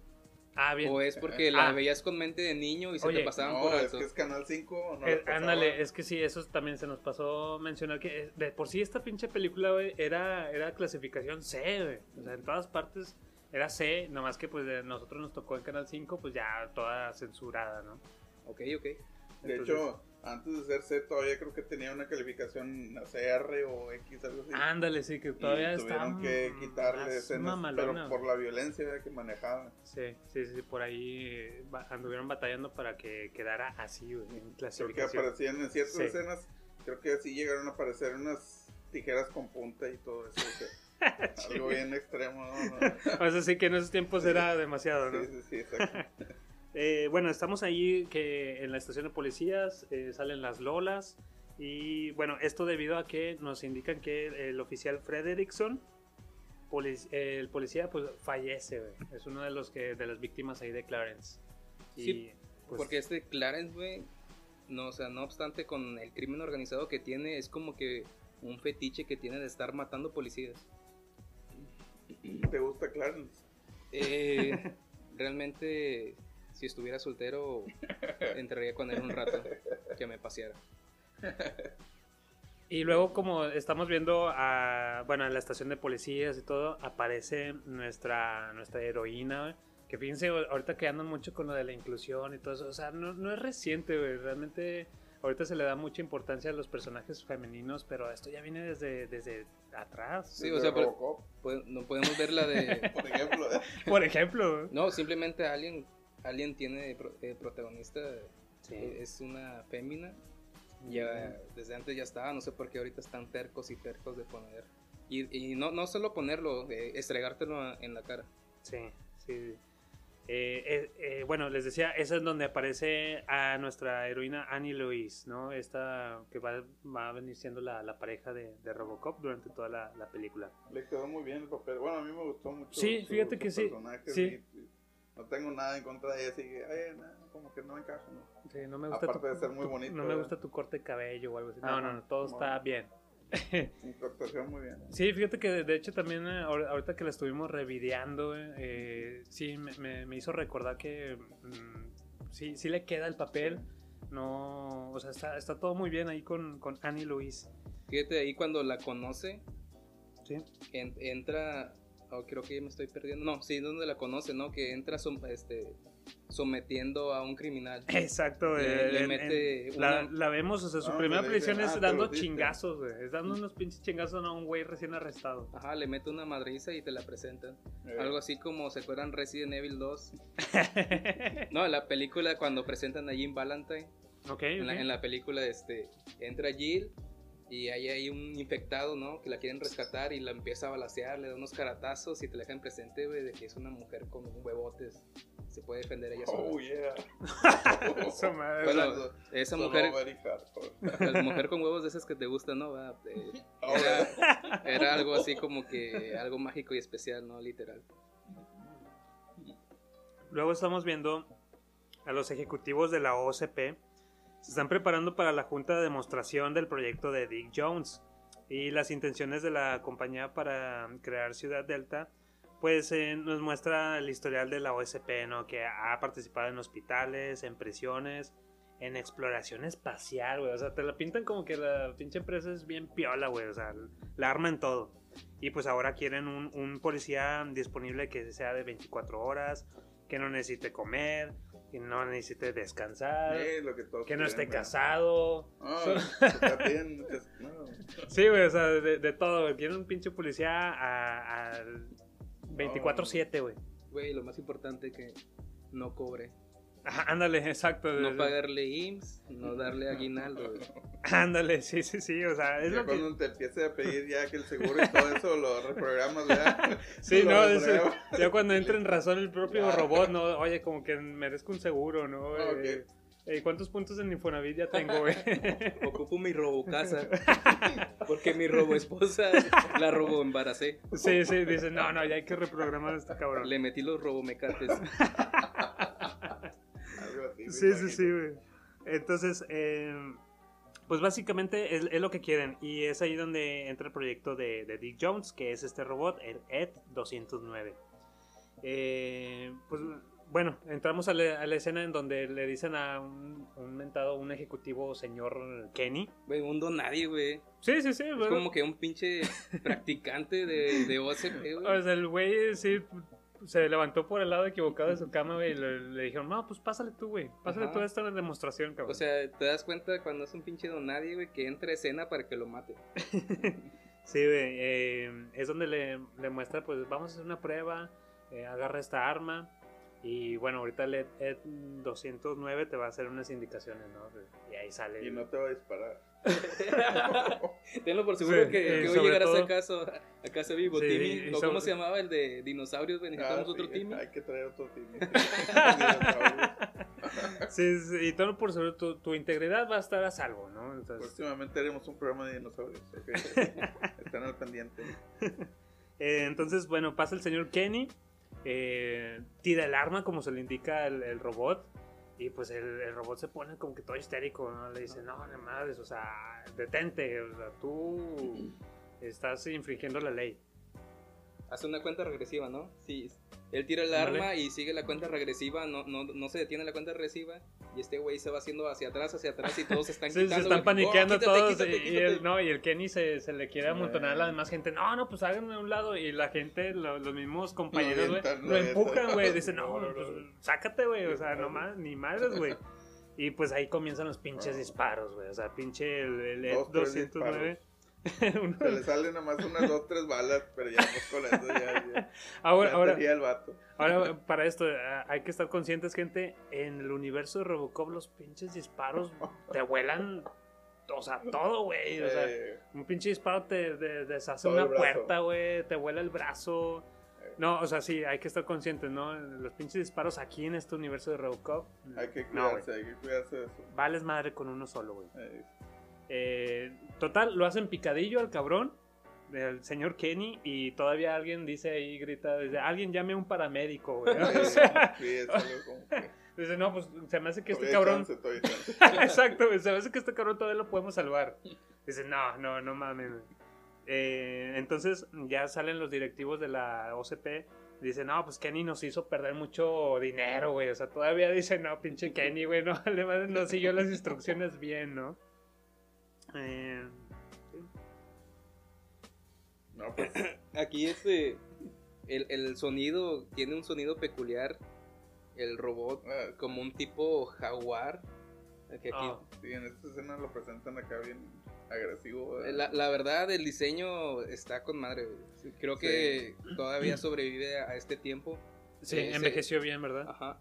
Ah, bien. O es porque la Ah. veías con mente de niño y se Oye, te pasaban No, por es alto. que es Canal 5. No Eh, ándale, es que sí, eso también se nos pasó mencionar que eh, de por sí esta pinche película, güey, era, era clasificación C, güey. O sea, en todas partes era C, nomás que pues de nosotros nos tocó en Canal 5, pues ya toda censurada, ¿no? Ok, ok. De Entonces- hecho, antes de ser C todavía creo que tenía una calificación no sé, R o X, algo así. Ándale, sí, que Y todavía está tuvieron que quitarle escenas, pero por la violencia que manejaba. Sí, sí, sí, por ahí eh, anduvieron batallando para que quedara así, en Creo que clasificación. aparecían en ciertas Sí. escenas, creo que sí llegaron a aparecer unas tijeras con punta y todo eso. algo bien extremo, ¿no? No. O sea, sí que en esos tiempos era demasiado, ¿no? Sí, sí, sí, exacto. Eh, bueno, estamos ahí que en la estación de policías eh, salen las lolas y bueno, esto debido a que nos indican que el oficial Frederickson, polic- eh, el policía, pues fallece, güey. es uno de los que de las víctimas ahí de Clarence. Y, Sí, pues, Porque este Clarence, güey, no, o sea, no obstante con el crimen organizado que tiene, es como que un fetiche que tiene de estar matando policías. ¿Te gusta Clarence? Eh, realmente, si estuviera soltero, entraría con él un rato, que me paseara. Y luego como estamos viendo a, bueno, en la estación de policías y todo, aparece nuestra, nuestra heroína, güey, que fíjense, ahorita que andan mucho con lo de la inclusión y todo eso, o sea, no, no es reciente, güey, realmente ahorita se le da mucha importancia a los personajes femeninos, pero esto ya viene desde, desde atrás. Sí, Desde o sea, pero- Pues, no podemos ver la de... por ejemplo. ¿eh? Por ejemplo. No, simplemente alguien, alguien tiene pro- eh, protagonista, Sí. eh, es una fémina. Ya, desde antes ya estaba, no sé por qué ahorita están tercos y tercos de poner. Y, y no, no solo ponerlo, eh, estregártelo en la cara. Sí, sí. Eh, eh, eh, bueno, les decía, esa es donde aparece a nuestra heroína Annie Louise, ¿no? Esta que va, va a venir siendo la, la pareja de, de Robocop durante toda la, la película. Le quedó muy bien el papel. Bueno, a mí me gustó mucho. Sí, su- fíjate su que sí. personaje, Sí. y no tengo nada en contra de ella, así que, ay, no, como que no encaja, ¿no? Sí, no me gusta Aparte tu, de ser muy tu- bonito, No me gusta tu corte de cabello o algo así. No, Ajá, no, no, todo está bien. Interpretación muy bien. Sí, fíjate que de hecho también eh, ahor- ahorita que la estuvimos revideando, eh, eh, sí me, me- me hizo recordar que mm, sí, sí le queda el papel. No, o sea, está, está todo muy bien ahí con, con Annie Louise. Fíjate ahí cuando la conoce, Sí. en- entra, oh, creo que me estoy perdiendo. No, sí, donde la conoce, ¿no? Que entra som- este, sometiendo a un criminal. Exacto, Le- eh, le en- mete en- una- la vemos, o sea, su Ah, primera dicen, es ah, dando chingazos, güey. Es dando unos pinches chingazos a un güey recién arrestado. Ajá, le mete una madriza y te la presentan. Eh, Algo así como se acuerdan Resident Evil 2. No, la película cuando presentan a Jim Valentine. ok, En la, en la película este, entra Jill y ahí hay un infectado, ¿no? Que la quieren rescatar y la empieza a balasear, le da unos caratazos y te la dejan presente, güey, de que es una mujer con huevotes. Se puede defender ella sola. Oh, yeah. Su madre. Bueno, esa mujer, la mujer con huevos de esas que te gustan, ¿no? Va, eh, Ahora, era, era algo así como que algo mágico y especial, ¿no? Literal. luego estamos viendo a los ejecutivos de la OCP. Se están preparando para la junta de demostración del proyecto de Dick Jones y las intenciones de la compañía para crear Ciudad Delta. Pues eh, nos muestra el historial de la OSP, ¿no? Que ha participado en hospitales, en prisiones, en exploración espacial, güey. O sea, te la pintan como que la pinche empresa es bien piola, güey. O sea, la arman todo. Y pues ahora quieren un, un policía disponible que sea de 24 horas, que no necesite comer, que no necesite descansar, Eh, lo que, todos que no esté casado. Ah, está bien, no. Sí, güey, o sea, de, de todo. güey. Quieren un pinche policía a, a 24-7, güey. Güey, lo más importante que no cobre. Ajá, Ándale, exacto. No pagarle IMSS, no darle aguinaldo. Ándale, sí, sí, sí. O sea, es Ya lo que. cuando te empiece a pedir ya que el seguro y todo eso lo reprogramas, ¿verdad? Sí, no, es- ya cuando entra en razón el propio Claro. robot, ¿no? Oye, como que merezco un seguro, ¿no? Ah, ok. Eh, eh, ¿Cuántos puntos en Infonavit ya tengo, güey? Ocupo mi robo casa. Porque mi robo esposa la robo embaracé. sí, sí, dice, no, no, ya hay que reprogramar a este cabrón. Le metí los robomecates. Sí, sí, sí, güey. Entonces, eh, pues básicamente es, es lo que quieren. Y es ahí donde entra el proyecto de, de Dick Jones, que es este robot, el Ed 209. Eh, pues bueno, entramos a la, a la escena en donde le dicen a un, un mentado, un ejecutivo señor Kenny. Güey, un don nadie, güey. Sí, sí, sí. Es bueno. como que un pinche practicante de, de OCP, güey. O sea, el güey sí se levantó por el lado equivocado de su cama, güey, y le, le dijeron, no, pues pásale tú, güey. Pásale Ajá. tú a esta demostración, cabrón. O sea, te das cuenta cuando es un pinche don nadie, güey, que entra a escena para que lo mate. Sí, güey, eh, es donde le, le muestra, pues vamos a hacer una prueba, eh, agarra esta arma y bueno, ahorita el Ed, Ed 209 te va a hacer unas indicaciones, ¿no? Y ahí sale. Y no te va a disparar. Tenlo por seguro Sí, que, que hoy llegarás todo- a casa, a casa vivo, Sí, Timmy. y ¿O sobre- cómo se llamaba el de dinosaurios? Necesitamos Ah, otro sí, Timmy. Hay que traer otro Timmy. Sí, sí, y todo por sobre tu, tu integridad va a estar a salvo, ¿no? Entonces, Próximamente haremos un programa de dinosaurios. Están al pendiente. eh, entonces, bueno, pasa el señor Kenny, eh, tira el arma como se le indica el, el robot. Y pues el, el robot se pone como que todo histérico, ¿no? Le dice, no, no madres, o sea, detente, o sea, tú estás infringiendo la ley. Hace una cuenta regresiva, ¿no? Sí. Él tira el arma y sigue la cuenta regresiva, no, no, no se detiene la cuenta regresiva. Y este güey se va haciendo hacia atrás, hacia atrás y todos se están Sí, se quitando. están güey. paniqueando Oh, quítate, todos quítate, y, el, no, y el Kenny se, se le quiere amontonar a la demás gente. No, no, pues háganme a un lado. Y la gente, lo- los mismos compañeros, güey, lo lo empujan, güey. Dicen, no, No, no, pues, sácate, güey. O sea, no más, ni madres, güey. Y pues ahí comienzan los pinches disparos, güey. O sea, pinche el, el Dos, tres 209. Se le salen nomás unas dos, tres balas, pero ya pues con eso ya, ya, ahora, ya ahora, el vato. ahora, para esto, hay que estar conscientes, gente. En el universo de Robocop, los pinches disparos te vuelan. O sea, todo, güey. O sea, Eh, Un pinche disparo te, te deshace Todo una puerta, güey. Te vuela el brazo. No, o sea, sí, hay que estar conscientes, ¿no? Los pinches disparos aquí en este universo de Robocop. hay que no, cuidarse, hay que cuidarse de eso. Vales madre con uno solo, güey. Eh, total, lo hacen picadillo al cabrón. Del señor Kenny. Y todavía alguien dice ahí, grita, dice, alguien llame a un paramédico, güey. O sea, sí, es algo como que. dice, no, pues se me hace que este todavía cabrón. chance, chance. Exacto, se me hace que este cabrón todavía lo podemos salvar. Dice, no, no, no mames. Eh, entonces ya salen los directivos de la OCP. Dicen, no, pues Kenny nos hizo perder mucho dinero, güey. O sea, todavía dice, no, pinche Kenny, güey, no, le- no siguió las instrucciones bien, ¿no? Eh, No, pues. Aquí este. El, el sonido tiene un sonido peculiar. El robot, ah, como un tipo jaguar. Aquí- ah, Sí, en esta escena lo presentan acá bien agresivo. La, la verdad, el diseño está con madre. Creo que todavía sobrevive a este tiempo. sí, Eh, envejeció bien, ¿verdad? Ajá.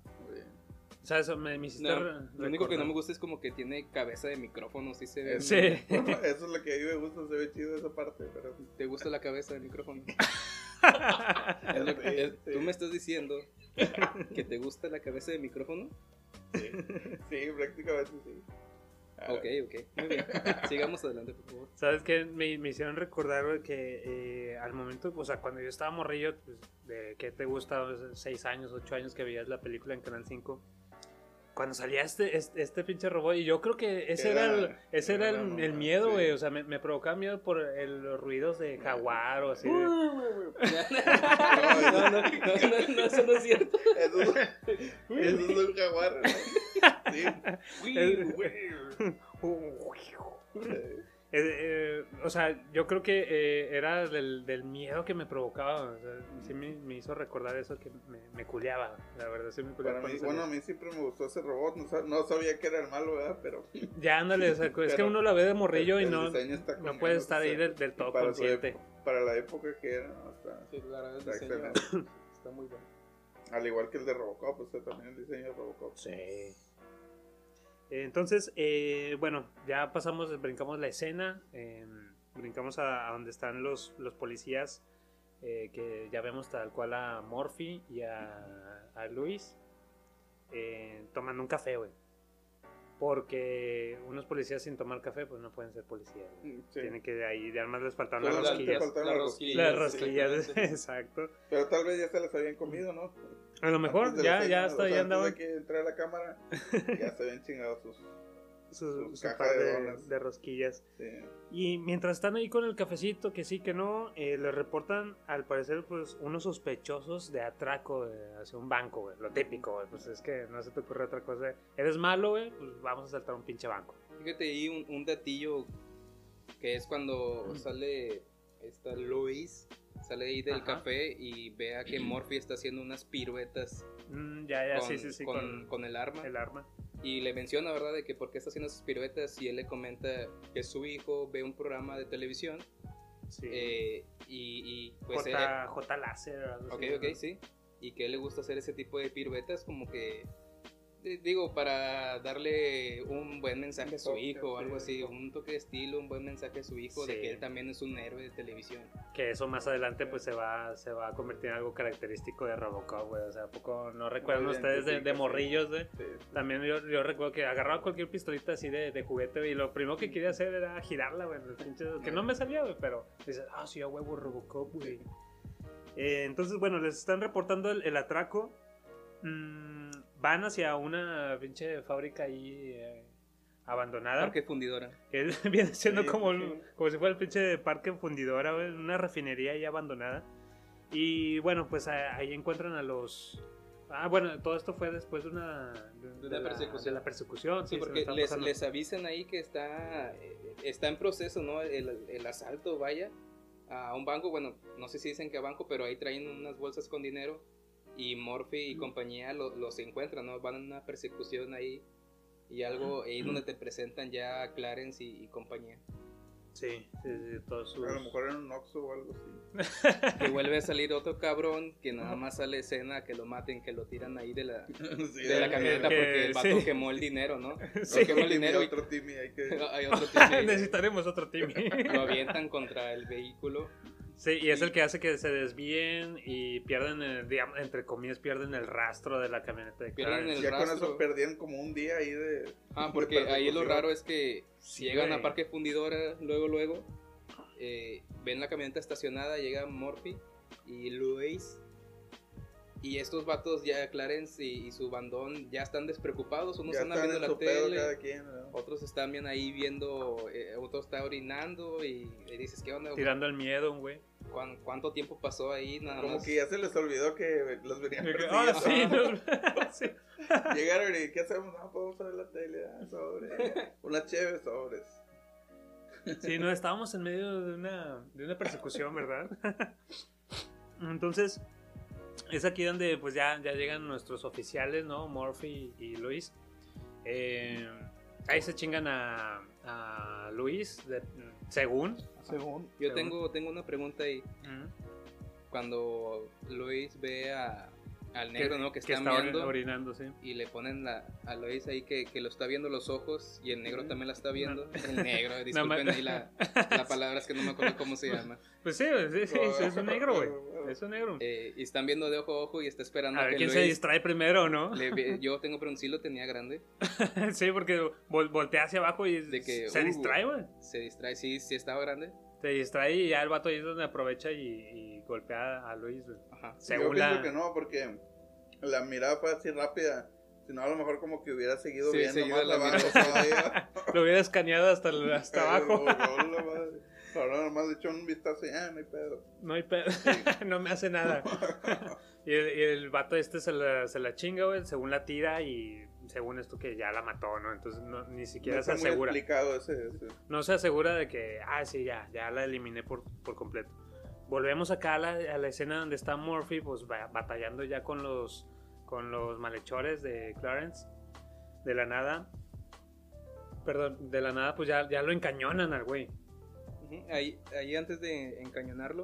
Muy bien. O sea, eso me, me hiciste No, re- lo único que no me gusta es como que tiene cabeza de micrófono. Sí se ve. Sí. Eso es lo que a mí me gusta, se ve chido esa parte, pero. ¿Te gusta la cabeza de micrófono? Ya Es lo que- es- sí. ¿Tú me estás diciendo que te gusta la cabeza de micrófono? Sí, prácticamente sí. Ok, ok. Muy bien. Sigamos adelante, por favor. ¿Sabes qué? Me, me hicieron recordar que eh, al momento, o sea, cuando yo estaba morrillo, pues, de qué te gusta, seis años, ocho años que veías la película en Canal 5, cuando salía este, este, este pinche robot, y yo creo que ese era, Era- el, ese era era el, el miedo, sí. güey, o sea, me, me provocaba miedo por el- los ruidos de jaguar o así. de- no, no, no, no, no, eso no es cierto. Eso, eso es un jaguar. ¿no? Sí. Eh, eh, o sea, yo creo que eh, era del, del miedo que me provocaba. O sea, sí me, me hizo recordar eso que me, me culeaba. La verdad, sí me culeaba. Para mí, cuando bueno, a mí siempre me gustó ese robot. No, sab- no sabía que era el malo, ¿verdad? Pero Ya, ándale, o sea, es que uno la ve de morrillo y no, no puede estar o ahí sea, del, del todo para consciente. época- para la época que era, ¿no? Está- Sí, la verdad, el Está diseño excelente. está muy bueno. al igual que el de Robocop, o sea, también el diseño de Robocop. Sí. Entonces, eh, bueno, ya pasamos, brincamos la escena, eh, brincamos a, donde están los, los policías, eh, que ya vemos tal cual a Morphy y a, a Luis eh, tomando un café, güey. Porque unos policías sin tomar café, pues no pueden ser policías. Sí. Tienen que ahí, y además les faltaron las rosquillas. faltaron las las rosquillas. Las rosquillas, exactamente. exacto. Pero tal vez ya se las habían comido, ¿no? A lo mejor de ya, ya o hasta sea, ya antes andaban de que entrara a la cámara, ya se habían chingado sus. Su, su su caja par de de, de rosquillas. Sí. Y mientras están ahí con el cafecito, que sí, que no, eh, le reportan, al parecer, pues, unos sospechosos de atraco hacia un banco, güey. Lo típico, güey. Pues es que no se te ocurre otra cosa. Eres malo, güey, pues vamos a saltar un pinche banco. Fíjate ahí un, un datillo que es cuando sale esta Lois, sale ahí del Ajá. café y vea que Morphy está haciendo unas piruetas Mm, ya, ya, con, sí, sí, sí, con- con, con el arma. el arma. Y le menciona, ¿verdad?, de que por qué está haciendo esas piruetas y él le comenta que su hijo ve un programa de televisión Sí. eh, y, y, pues... J, J Láser. Ok, ok, sí. Y que él le gusta hacer ese tipo de piruetas como que, digo, para darle un buen mensaje a su hijo o algo sí, así, un toque de estilo, un buen mensaje a su hijo de Sí. que él también es un héroe de televisión. Que eso más adelante, pues, se va, se va a convertir en algo característico de Robocop, güey. O sea, ¿a poco no recuerdan ustedes de, de morrillos, güey? Sí. También yo, yo recuerdo que agarraba cualquier pistolita así de, de juguete y lo primero que quería hacer era girarla, güey. Que no me salía, güey, pero dices, ah, sí, a huevo Robocop, güey. Eh, entonces, bueno, les están reportando el, el atraco. Mm, van hacia una pinche fábrica ahí eh, abandonada. Parque fundidora. Que viene siendo Sí, como, sí. como si fuera el pinche parque fundidora, una refinería ahí abandonada. Y bueno, pues ahí encuentran a los... Ah, bueno, todo esto fue después de una... De una la- persecución. de la persecución, Sí, sí, porque les, les avisan ahí que está, eh, está en proceso, ¿no? El, el asalto, vaya, a un banco. Bueno, no sé si dicen que a banco, pero ahí traen unas bolsas con dinero. Y Morphy y compañía lo- los encuentran, ¿no? Van en una persecución ahí. Y algo ahí donde te presentan ya a Clarence y, y compañía. Sí, sí, sí, todos sus... A lo mejor era un Oxxo o algo así. Que vuelve a salir otro cabrón que nada más sale escena que lo maten, que lo tiran ahí de la, Sí, de la hay- camioneta que- porque el vato sí. quemó el dinero, ¿no? Sí. Quemó el hay dinero y otro Timmy, hay que... hay otro de- Necesitaremos otro team. lo avientan contra el vehículo. Sí, y es el que hace que se desvíen y pierden, el, digamos, entre comillas, pierden el rastro de la camioneta de Pierden el Ya con eso perdían como un día ahí de... Ah, de porque ahí lo raro es que Sí, llegan güey. a Parque Fundidora, luego, luego, eh, ven la camioneta estacionada, llega Morphy y Luis. Y estos vatos ya, Clarence y, y su bandón, ya están despreocupados. Unos Ya andan están viendo en la su pedo tele, cada quien, ¿no? otros están bien ahí viendo, eh, otro está orinando y, y dices, ¿qué onda? Tirando el miedo, güey. ¿Cuán- ¿Cuánto tiempo pasó ahí? Nada Como más. que ya se les olvidó que los venían Ah, persiguiendo. sí, no, sí. Llegaron y ¿qué hacemos? No, podemos ver la tele, ah, sobre. Una chévere sobres. Sí, no, estábamos en medio de una, de una persecución, ¿verdad? Entonces, es aquí donde pues ya, ya llegan nuestros oficiales, ¿no? Murphy y Luis. Eh, ahí se chingan a, a Luis, de- según. Según. Yo según. tengo, tengo una pregunta ahí. Cuando Luis ve a, al negro, ¿no? Que está, está meando. orinando, sí. Y le ponen la, a Lois ahí que, que lo está viendo los ojos y el negro también la está viendo. El negro, disculpen ahí la, la palabra, es que no me acuerdo cómo se llama. Pues sí, sí, sí, es un negro, güey. Es un negro. Eh, y están viendo de ojo a ojo y está esperando A ver que quién se distrae primero, ¿no? le yo tengo, pero sí lo tenía grande. sí, porque vol- voltea hacia abajo y De que, se uh, distrae, güey. Se distrae, sí, sí estaba grande. Se distrae y ya el vato ahí es donde aprovecha y, y golpea a Luis, güey. Ajá. Yo Según pienso la... que no, porque la mirada fue así rápida. Si no, a lo mejor como que hubiera seguido Sí, viendo seguido más la abajo todavía. Lo hubiera escaneado hasta, el- hasta abajo. Ahora nomás le echó un vistazo y ah, no hay pedo. No hay pedo. no me hace nada. Y el, y el vato este se la, se la chinga, güey, según la tira y según esto que ya la mató, ¿no? Entonces no- ni siquiera No se está muy asegura. explicado ese, ese. No se asegura de que, ah, sí, ya, ya la eliminé por, por completo. Volvemos acá a la, a la escena donde está Murphy, pues batallando ya con los, con los malhechores de Clarence. De la nada. Perdón, de la nada, pues ya, ya lo encañonan al güey. Ahí, ahí antes de encañonarlo,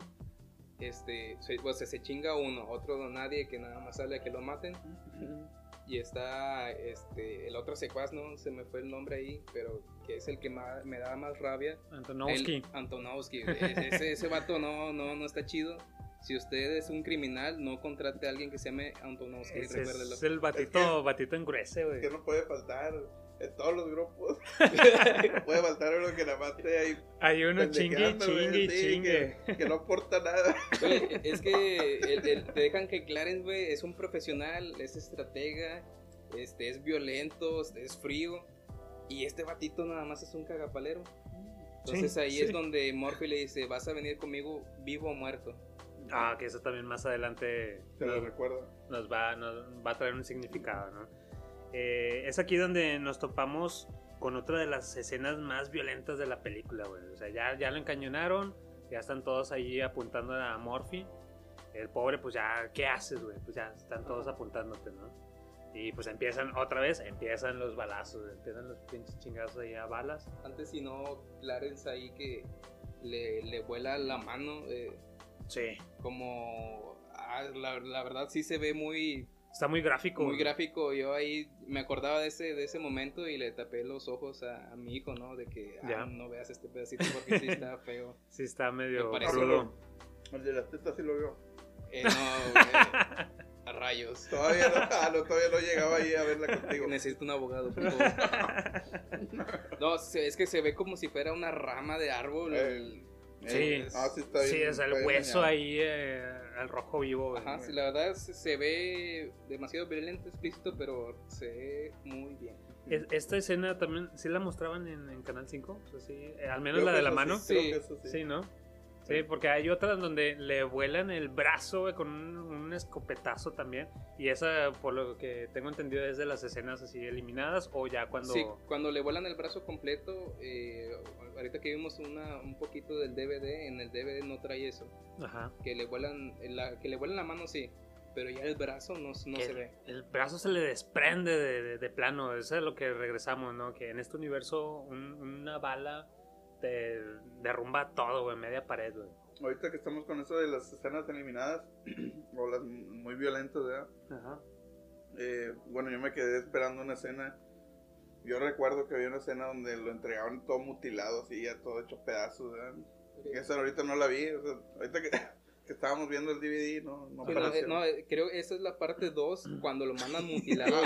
este, se, pues, se chinga uno, otro no nadie que nada más sale a que lo maten. Y está este, el otro secuaz, no se me fue el nombre ahí, pero que es el que más, me da más rabia. El- Antonovsky. E- Ese, ese vato no, no, no está chido. Si usted es un criminal, no contrate a alguien que se llame Antonovsky, Ese es el batito, Es que- batito engruese, güey. Que no puede faltar en todos los grupos. puede faltar uno que más esté ahí Hay uno chingue, chingue, sí, chingue. Que, que no aporta nada. Es que el- el- te dejan que Clarence, güey, es un profesional, es estratega, este, es violento, es frío. Y este batito nada más es un cagapalero. Entonces Sí, ahí sí. es donde Murphy le dice, vas a venir conmigo vivo o muerto. Ah, que eso también más adelante Se lo nos, recuerdo. nos va, nos va a traer un significado, ¿no? Eh, es aquí donde nos topamos con otra de las escenas más violentas de la película, güey. O sea, ya, ya lo encañonaron, ya están todos ahí apuntando a Morphy. El pobre, pues ya, ¿qué haces, güey? Pues ya están todos apuntándote, ¿no? Y pues empiezan, otra vez, empiezan los balazos, empiezan los pinches chingazos ahí a balas. Antes si no, Clarence ahí que le, le vuela la mano, eh, Sí. como... ah, la, la verdad sí se ve muy, Está muy gráfico. muy gráfico. Yo ahí me acordaba de ese, de ese momento y le tapé los ojos a, a mi hijo, ¿no? De que ah, Ya. no veas este pedacito porque sí está feo. Sí, está medio Me parece-. El de las tetas sí lo vio. Eh, no, güey, a rayos. Todavía no, ah, no, todavía no llegaba ahí a verla contigo. Necesito un abogado, por favor. No, es que se ve como si fuera una rama de árbol. Eh, Sí. Eh, ah, sí, está bien, Sí, es el hueso dañado. ahí, eh, al rojo vivo. güey. Ajá, sí, la verdad se, se ve demasiado violento, explícito, pero se ve muy bien. Es- Esta escena también, ¿sí la mostraban en, en Canal 5? O sea, sí, eh, al menos Creo la de la mano. Sí, creo Sí. que eso sí. Sí, ¿no? Sí, porque hay otras donde le vuelan el brazo güey, con un, un escopetazo también. Y esa, por lo que tengo entendido, es de las escenas así eliminadas o ya cuando... Sí, cuando le vuelan el brazo completo, eh, ahorita que vimos una, un poquito del DVD, en el DVD no trae eso. Ajá. Que le vuelan la, que le vuelan la mano, sí, pero ya el brazo no, no que se ve. El brazo se le desprende de, de- de plano. Eso es lo que regresamos, ¿no? Que en este universo un- una bala te derrumba todo, güey, media pared, güey. Ahorita que estamos con eso de las escenas eliminadas, o las muy violentas, ¿verdad? Ajá. Eh, bueno, yo me quedé esperando una escena. Yo recuerdo que había una escena donde lo entregaban todo mutilado, así, ya todo hecho pedazos, ¿verdad? Y esa ahorita no la vi, o sea, ahorita que, que estábamos viendo el DVD, no, no Sí, no, apareció. eh, no, creo que esa es la parte 2, cuando lo mandan mutilado.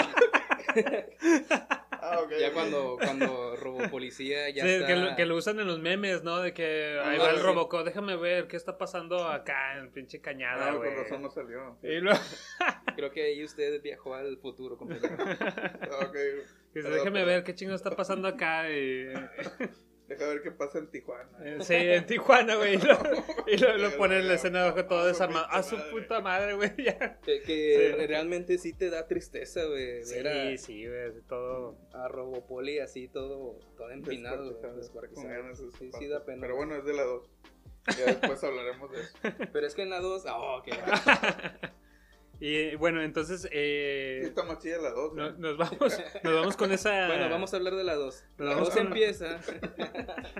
Ah, ya cuando, cuando Robo Policía ya Sí, está... que, lo, que lo usan en los memes, ¿no? De que ahí Ah, va el. Robocop, déjame ver qué está pasando acá en pinche cañada, Ah, güey. con razón no salió. Y luego, Creo que ahí usted viajó al futuro completamente. Ah, ok. dice, déjame perdón. ver qué chingo está pasando acá. Y, Deja ver qué pasa en Tijuana. eh, sí, en Tijuana, güey. Y lo, y lo, lo ponen en la escena abajo todo desarmado. A su puta madre, güey. Ya. que que Sí. realmente sí te da tristeza, güey. Sí, a, sí, güey. Todo. a Robopoli así todo, todo empinado, Descuartizado, Sí, sí, da pena. Pero bueno, es de la 2. Ya después hablaremos de eso. Pero es que en la 2, oh, qué Y bueno, entonces. Sí, Eh, está más chida la 2. no- nos, vamos, nos vamos con esa. Bueno, vamos a hablar de la 2. Nos La vamos 2 con- empieza.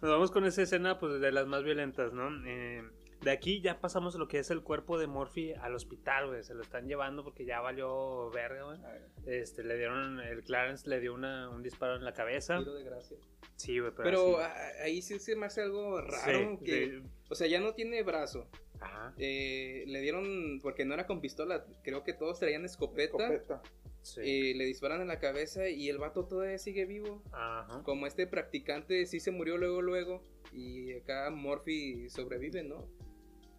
Nos vamos con esa escena, pues, de las más violentas, ¿no? Eh, De aquí ya pasamos lo que es el cuerpo de Murphy al hospital, güey. Se lo están llevando porque ya valió verga, güey. Este, le dieron, el Clarence le dio una, un disparo en la cabeza. Tiro de gracia. Sí, güey, pero, Pero ahí sí se me hace algo raro. Sí, que. O sea, ya no tiene brazo. Ajá, Eh, le dieron, porque no era con pistola, creo que todos traían escopeta. Escopeta. sí. eh, le disparan en la cabeza y el vato todavía sigue vivo. Ajá. Como este practicante sí se murió luego, luego. Y acá Murphy sobrevive, ¿no?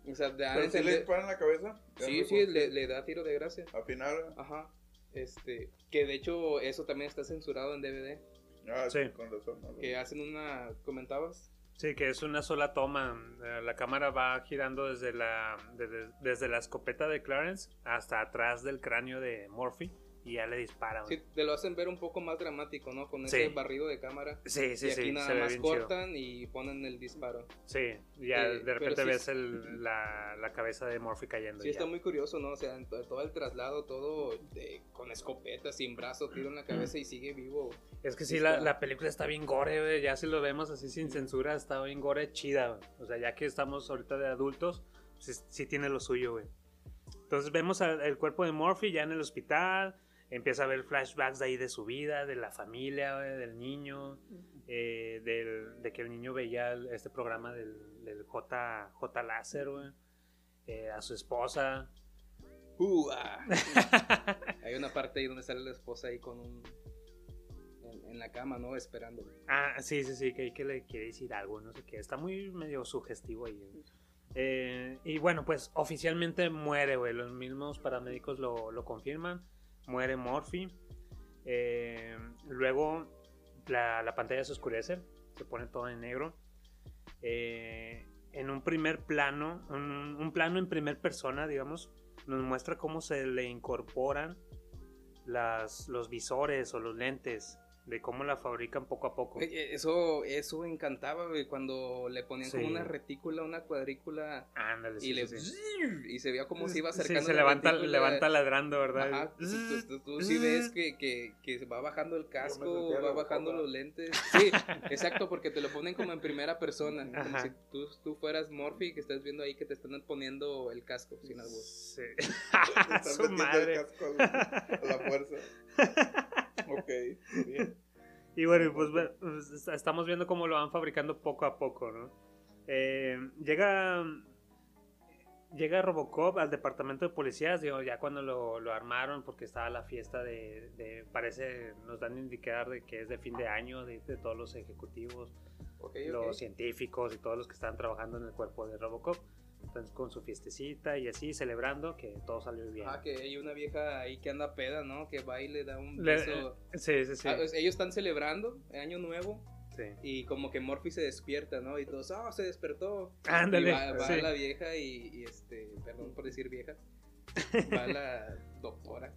O sea, a ¿Pero si le disparan en la cabeza? Sí, sí, le, le da tiro de gracia. Al final. Ajá. Este, que de hecho eso también está censurado en DVD. Ah, Sí. con razón. no lo- Que hacen una, comentabas. Sí, que es una sola toma. Eh, La cámara va girando desde la, desde, desde la escopeta de Clarence hasta atrás del cráneo de Murphy y ya le dispara. güey. Sí, te lo hacen ver un poco más dramático, ¿no? Con Sí. ese barrido de cámara. Sí, sí, y aquí sí. nada más bien chido. cortan y ponen el disparo. Sí, ya Eh, de repente sí ves es- el- la, la cabeza de Murphy cayendo. Sí, y está ya. muy curioso, ¿no? O sea, todo el traslado, todo de- con escopeta, sin brazo, tiro en la cabeza y sigue vivo. Es que sí sí, la, la película está bien gore, güey. Ya si lo vemos así sin censura, está bien gore chida. güey. O sea, ya que estamos ahorita de adultos, sí, sí tiene lo suyo, güey. Entonces vemos al- el cuerpo de Murphy ya en el hospital. Empieza a ver flashbacks de ahí de su vida, de la familia, del niño. eh, del- de que el niño veía este programa del, del J, J Láser, güey. eh, a su esposa. Uh, ah. Hay una parte ahí donde sale la esposa ahí con un... En, en la cama, ¿no? Esperando. Ah, sí, sí, sí, que, que le quiere decir algo, no sé qué. Está muy medio sugestivo ahí. Eh, y bueno, pues oficialmente muere, güey. Los mismos paramédicos lo, lo confirman. Muere Murphy. Eh, luego la, la pantalla se oscurece, se pone todo en negro. Eh, en un primer plano, un, un plano en primer persona, digamos, nos muestra cómo se le incorporan las, los visores o los lentes, de cómo la fabrican poco a poco. Oye, Eso, eso encantaba, güey, cuando le ponían Sí. como una retícula, una cuadrícula Ándale, sí, y, le, sí, y se veía como se iba Sí, acercando. se la levanta, retícula. levanta ladrando, ¿verdad? Ajá, tú, tú- tú- tú sí ves que, que, que va bajando el casco, va bajando los lentes. Sí, exacto, porque te lo ponen como en primera persona. Como si tú, tú fueras Morphy que estás viendo ahí que te están poniendo el casco sin albur. Sí. Su metiendo el madre. casco a la, a la fuerza. ok, bien. Y bueno, pues, bueno, pues, est- estamos viendo cómo lo van fabricando poco a poco, ¿no? Eh, llega llega Robocop al departamento de policías, digo, ya cuando lo, lo armaron porque estaba la fiesta de, de- parece, nos dan a indicar de que es de fin de año de, de todos los ejecutivos, los científicos y todos los que están trabajando en el cuerpo de Robocop. Entonces con su fiestecita y así celebrando que todo salió bien. Ah, que hay una vieja ahí que anda peda, ¿no? Que va y le da un Le- beso. sí, sí, sí. Ah, pues, ellos están celebrando Año Nuevo sí. y como que Morphy se despierta, ¿no? Y todos, ah, se despertó. Ándale, Y va, va sí. la vieja y, y, este, perdón por decir vieja, va la doctora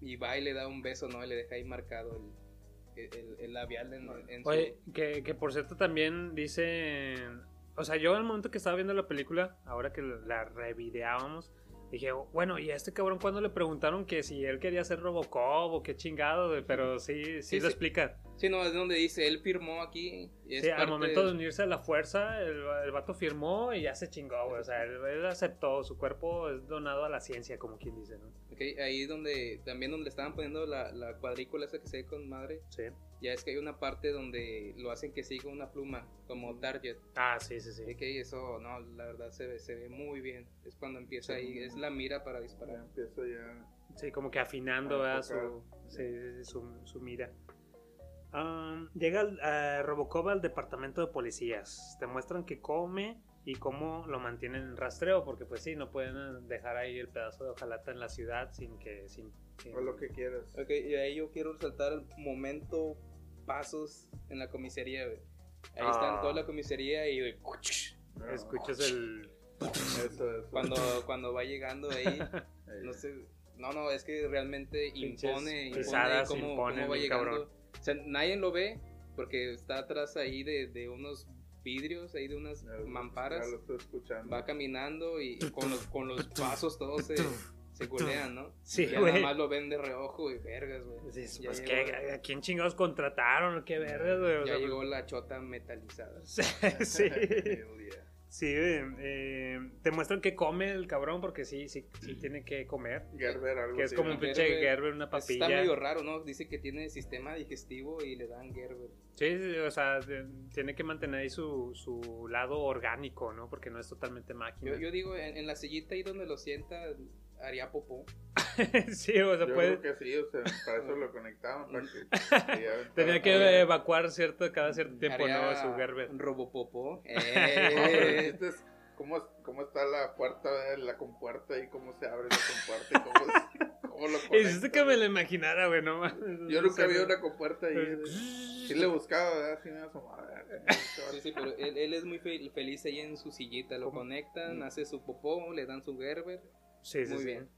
y va y le da un beso, ¿no? Y le deja ahí marcado el, el, el labial en, en su... Oye, que, que por cierto también dicen... O sea, yo al momento que estaba viendo la película, ahora que la revideábamos, dije, bueno, ¿y a este cabrón cuando le preguntaron que si él quería ser Robocop o qué chingado? Pero sí, sí, Sí, lo sí. explica. Sí, no, es donde dice, él firmó aquí. y es Sí, al momento de de- unirse a la fuerza, el, el vato firmó y ya se chingó, güey. O sea, él, él aceptó, su cuerpo es donado a la ciencia, como quien dice, ¿no? Ok, ahí donde, también donde estaban poniendo la, la cuadrícula esa que se ve con madre, Sí. ya es que hay una parte donde lo hacen que siga una pluma, como target. Ah, sí, sí, sí. Ok, eso, no, la verdad se ve, se ve muy bien. Es cuando empieza ahí, es la mira para Ya disparar. empiezo ya. Sí, como que afinando A ¿verdad? su, sí, su, su mira. Ah, llega eh, Robocop al departamento de policías. Te muestran que come y cómo lo mantienen en rastreo, porque pues sí, no pueden dejar ahí el pedazo de hojalata en la ciudad sin que... Sin, sin- O lo que quieras. Ok, y ahí yo quiero resaltar el momento pasos en la comisaría, güey. Ahí Ah. está en toda la comisaría y güey, No, Escuchas el... Eso, eso. cuando, cuando va llegando ahí, no sé, no, no, es que realmente impone, impone pisadas cómo, imponen, cómo va llegando. cabrón. O sea, nadie lo ve porque está atrás ahí de, de unos vidrios, ahí de unas Ya mamparas. Ya lo estoy escuchando. Va caminando y con los, con los pasos todos se, se culean, ¿no? Sí, ya güey. nada más lo ven de reojo y vergas, güey. Pues, ¿qué? ¿a quién chingados contrataron? ¿Qué verga, güey? O Ya sea, llegó la chota metalizada. Sí, sí. Sí, eh, te muestran que come el cabrón porque sí, sí, sí tiene que comer. Gerber, algo Que es así, como ¿no? un pinche Gerber. Gerber, una Está papilla. medio raro, ¿no? Dice que tiene sistema digestivo y le dan Gerber. Sí, sí, o sea, de- tiene que mantener ahí su, su lado orgánico, ¿no? Porque no es totalmente máquina. Yo, yo digo, en, en la sillita ahí donde lo sienta, haría popó. sí, o sea, Yo puede... creo que sí, o sea, para eso lo conectaban. Para que, ya Tenía que evacuar cierto, cada cierto tiempo, ¿no? Su Gerber. El Eh. chiste es cómo, cómo está la puerta, ¿verdad? la compuerta y cómo se abre la compuerta y cómo, es- cómo lo Hiciste que me lo imaginara, güey, no. Yo nunca vi una compuerta ahí. Sí le buscaba, ¿verdad? Sí me asomaba. Sí, sí, pero él, él es muy fe- feliz ahí en su sillita. Lo ¿Cómo? conectan, hace su popó, le dan su Gerber. Sí, sí, Muy sí. bien.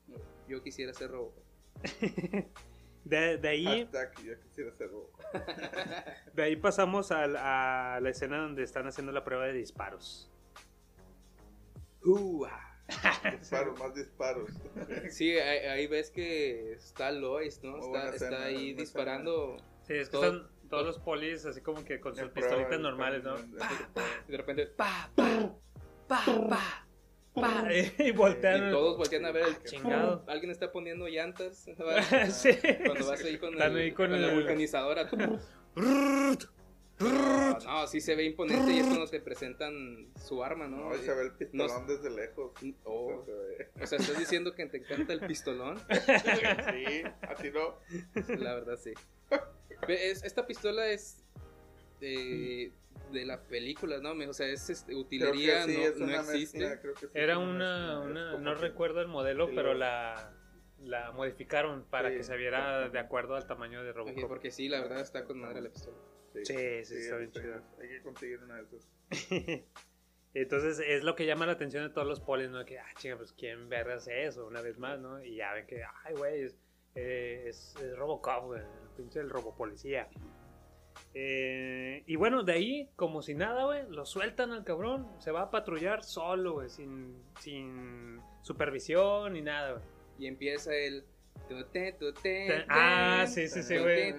Yo quisiera ser Robopop. De, de ahí, Hashtag, yo quisiera ser bobo. de ahí pasamos a, la escena donde están haciendo la prueba de disparos. Uh, ah. Disparos, más disparos. Sí, ahí, ahí ves que está Lois, ¿no? Está, escena, ahí disparando. Sí, es que Todo- están todos los polis así como que con sus pistolitas normales, ¿no? Y de repente, Pa, pa, pa, pa, pa. Y voltean. y todos voltean a ver el Chingado. Alguien está poniendo llantas. sí. Cuando vas ahí con, Están el, ahí con con la el- vulcanizadora. No, no, sí se ve imponente y es cuando te presentan su arma, ¿no? No, y se ve el pistolón No- desde lejos. Oh. O sea, se ve. O sea, estás diciendo que te encanta el pistolón. Sí, así no. La verdad, sí. Esta pistola es de, de la película, ¿no? O sea, es este, utilería, sí, no, es no existe. mezcla, sí Era una, una no que- recuerdo el modelo, Sí, pero la, la modificaron para Sí, que se viera de acuerdo al tamaño de Robocop. porque sí, la verdad está con madre la pistola. Sí, sí, está bien sí, chida. Hay que conseguir una de esas. Entonces es lo que llama la atención de todos los polis, ¿no? Que, ah, chinga, pues quién verga hace eso una vez más, ¿no? Y ya ven que, ay, güey, es, eh, es, es Robocop, güey, el pinche el robopolicía. Eh, y bueno, de ahí, como si nada, güey, lo sueltan al cabrón, se va a patrullar solo, güey, sin, sin supervisión ni nada, güey. Y empieza el. tu, te, tu, te, Ah, sí, sí, sí, güey.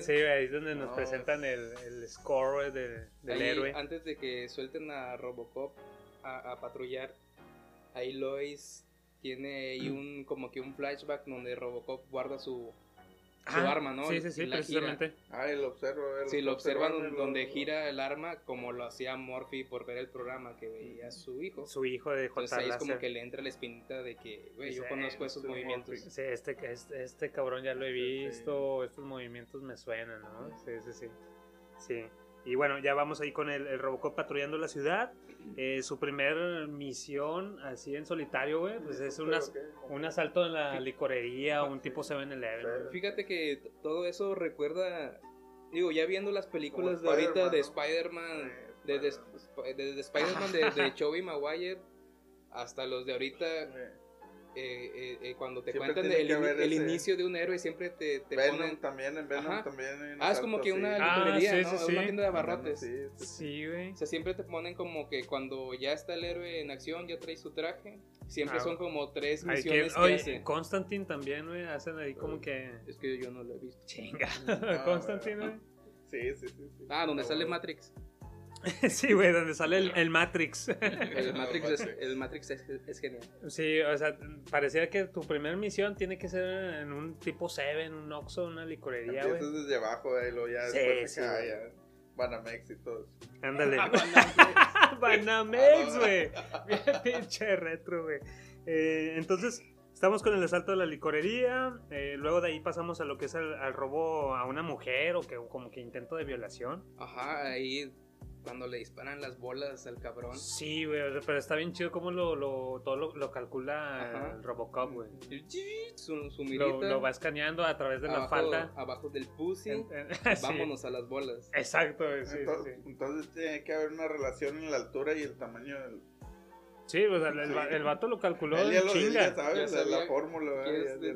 Sí, ahí es donde nos No. presentan el, el score de- del Ahí, héroe. Antes de que suelten a Robocop a, a patrullar, ahí Lois tiene ahí un como que un flashback donde Robocop guarda su, su Ah, arma, ¿no? Sí, sí, sí, La gira. precisamente. Ah, y lo observo. eh, Sí, lo observan observan, donde lo- gira el arma como lo hacía Murphy por ver el programa que veía a su hijo. Su hijo de J. Entonces ahí es como que le entra la espinita de que, güey, yo Sí, conozco esos movimientos. Sí, este, este, este cabrón ya lo he visto, estos movimientos me suenan, ¿no? Sí, sí, sí. Sí. Y bueno, ya vamos ahí con el, el Robocop patrullando la ciudad. Eh, su primer misión, así en solitario, güey, pues es un, as- un asalto en la licorería, un tipo 7-Eleven. güey. Fíjate que todo eso recuerda, digo, ya viendo las películas Como de ahorita de Spider-Man, Spider-Man, Eh, de, de, Spider-Man. de- de de, Maguire, hasta los de ahorita, Eh, eh, eh, cuando te Siempre cuentan el, que el ese- inicio de un héroe, siempre te, te Venom ponen... también, en Venom Ajá. también. hay Ah, es como que una así. Ah, licorería, sí, ¿no? sí, sí. Una tienda de abarrotes. Sí, sí, sí. Sí, güey. O sea, siempre te ponen como que cuando ya está el héroe en acción, ya trae su traje. Siempre Ah, son como tres que, misiones que, oye, hace. Constantine también, güey, hacen ahí como que... Es que yo no lo he visto. Chinga. Ah, Constantine, güey. Sí, sí, sí. Ah, donde Ah, sale bueno. Matrix. Sí, güey, donde sale el, el Matrix. El Matrix, es, el Matrix es, es genial. Sí, o sea, parecía que tu primera misión tiene que ser en un tipo 7, un Oxxo, una licorería, güey. Empiezas desde abajo, ahí luego ya Sí, después sí, acá, güey. ya Banamex y todo. Ándale. Ah, Banamex, güey. Bien pinche retro, güey. Eh, entonces, estamos con el asalto de la licorería. eh, luego de ahí pasamos a lo que es el, al robo a una mujer o que como que intento de violación. Ajá, ahí cuando le disparan las bolas al cabrón. Sí, güey, pero está bien chido cómo lo, lo- todo lo, lo calcula Ajá. el Robocop, güey. Y Su, su mirita. Lo, lo va escaneando a través de la falda. abajo del pussy. En- en- sí. Vámonos a las bolas. Exacto, güey, sí, sí, entonces, sí. entonces tiene que haber una relación en la altura y el tamaño del. Sí, o sea, el, va- el vato lo calculó Él ya en lo chinga. ya sabes, Ya la- sabía la fórmula.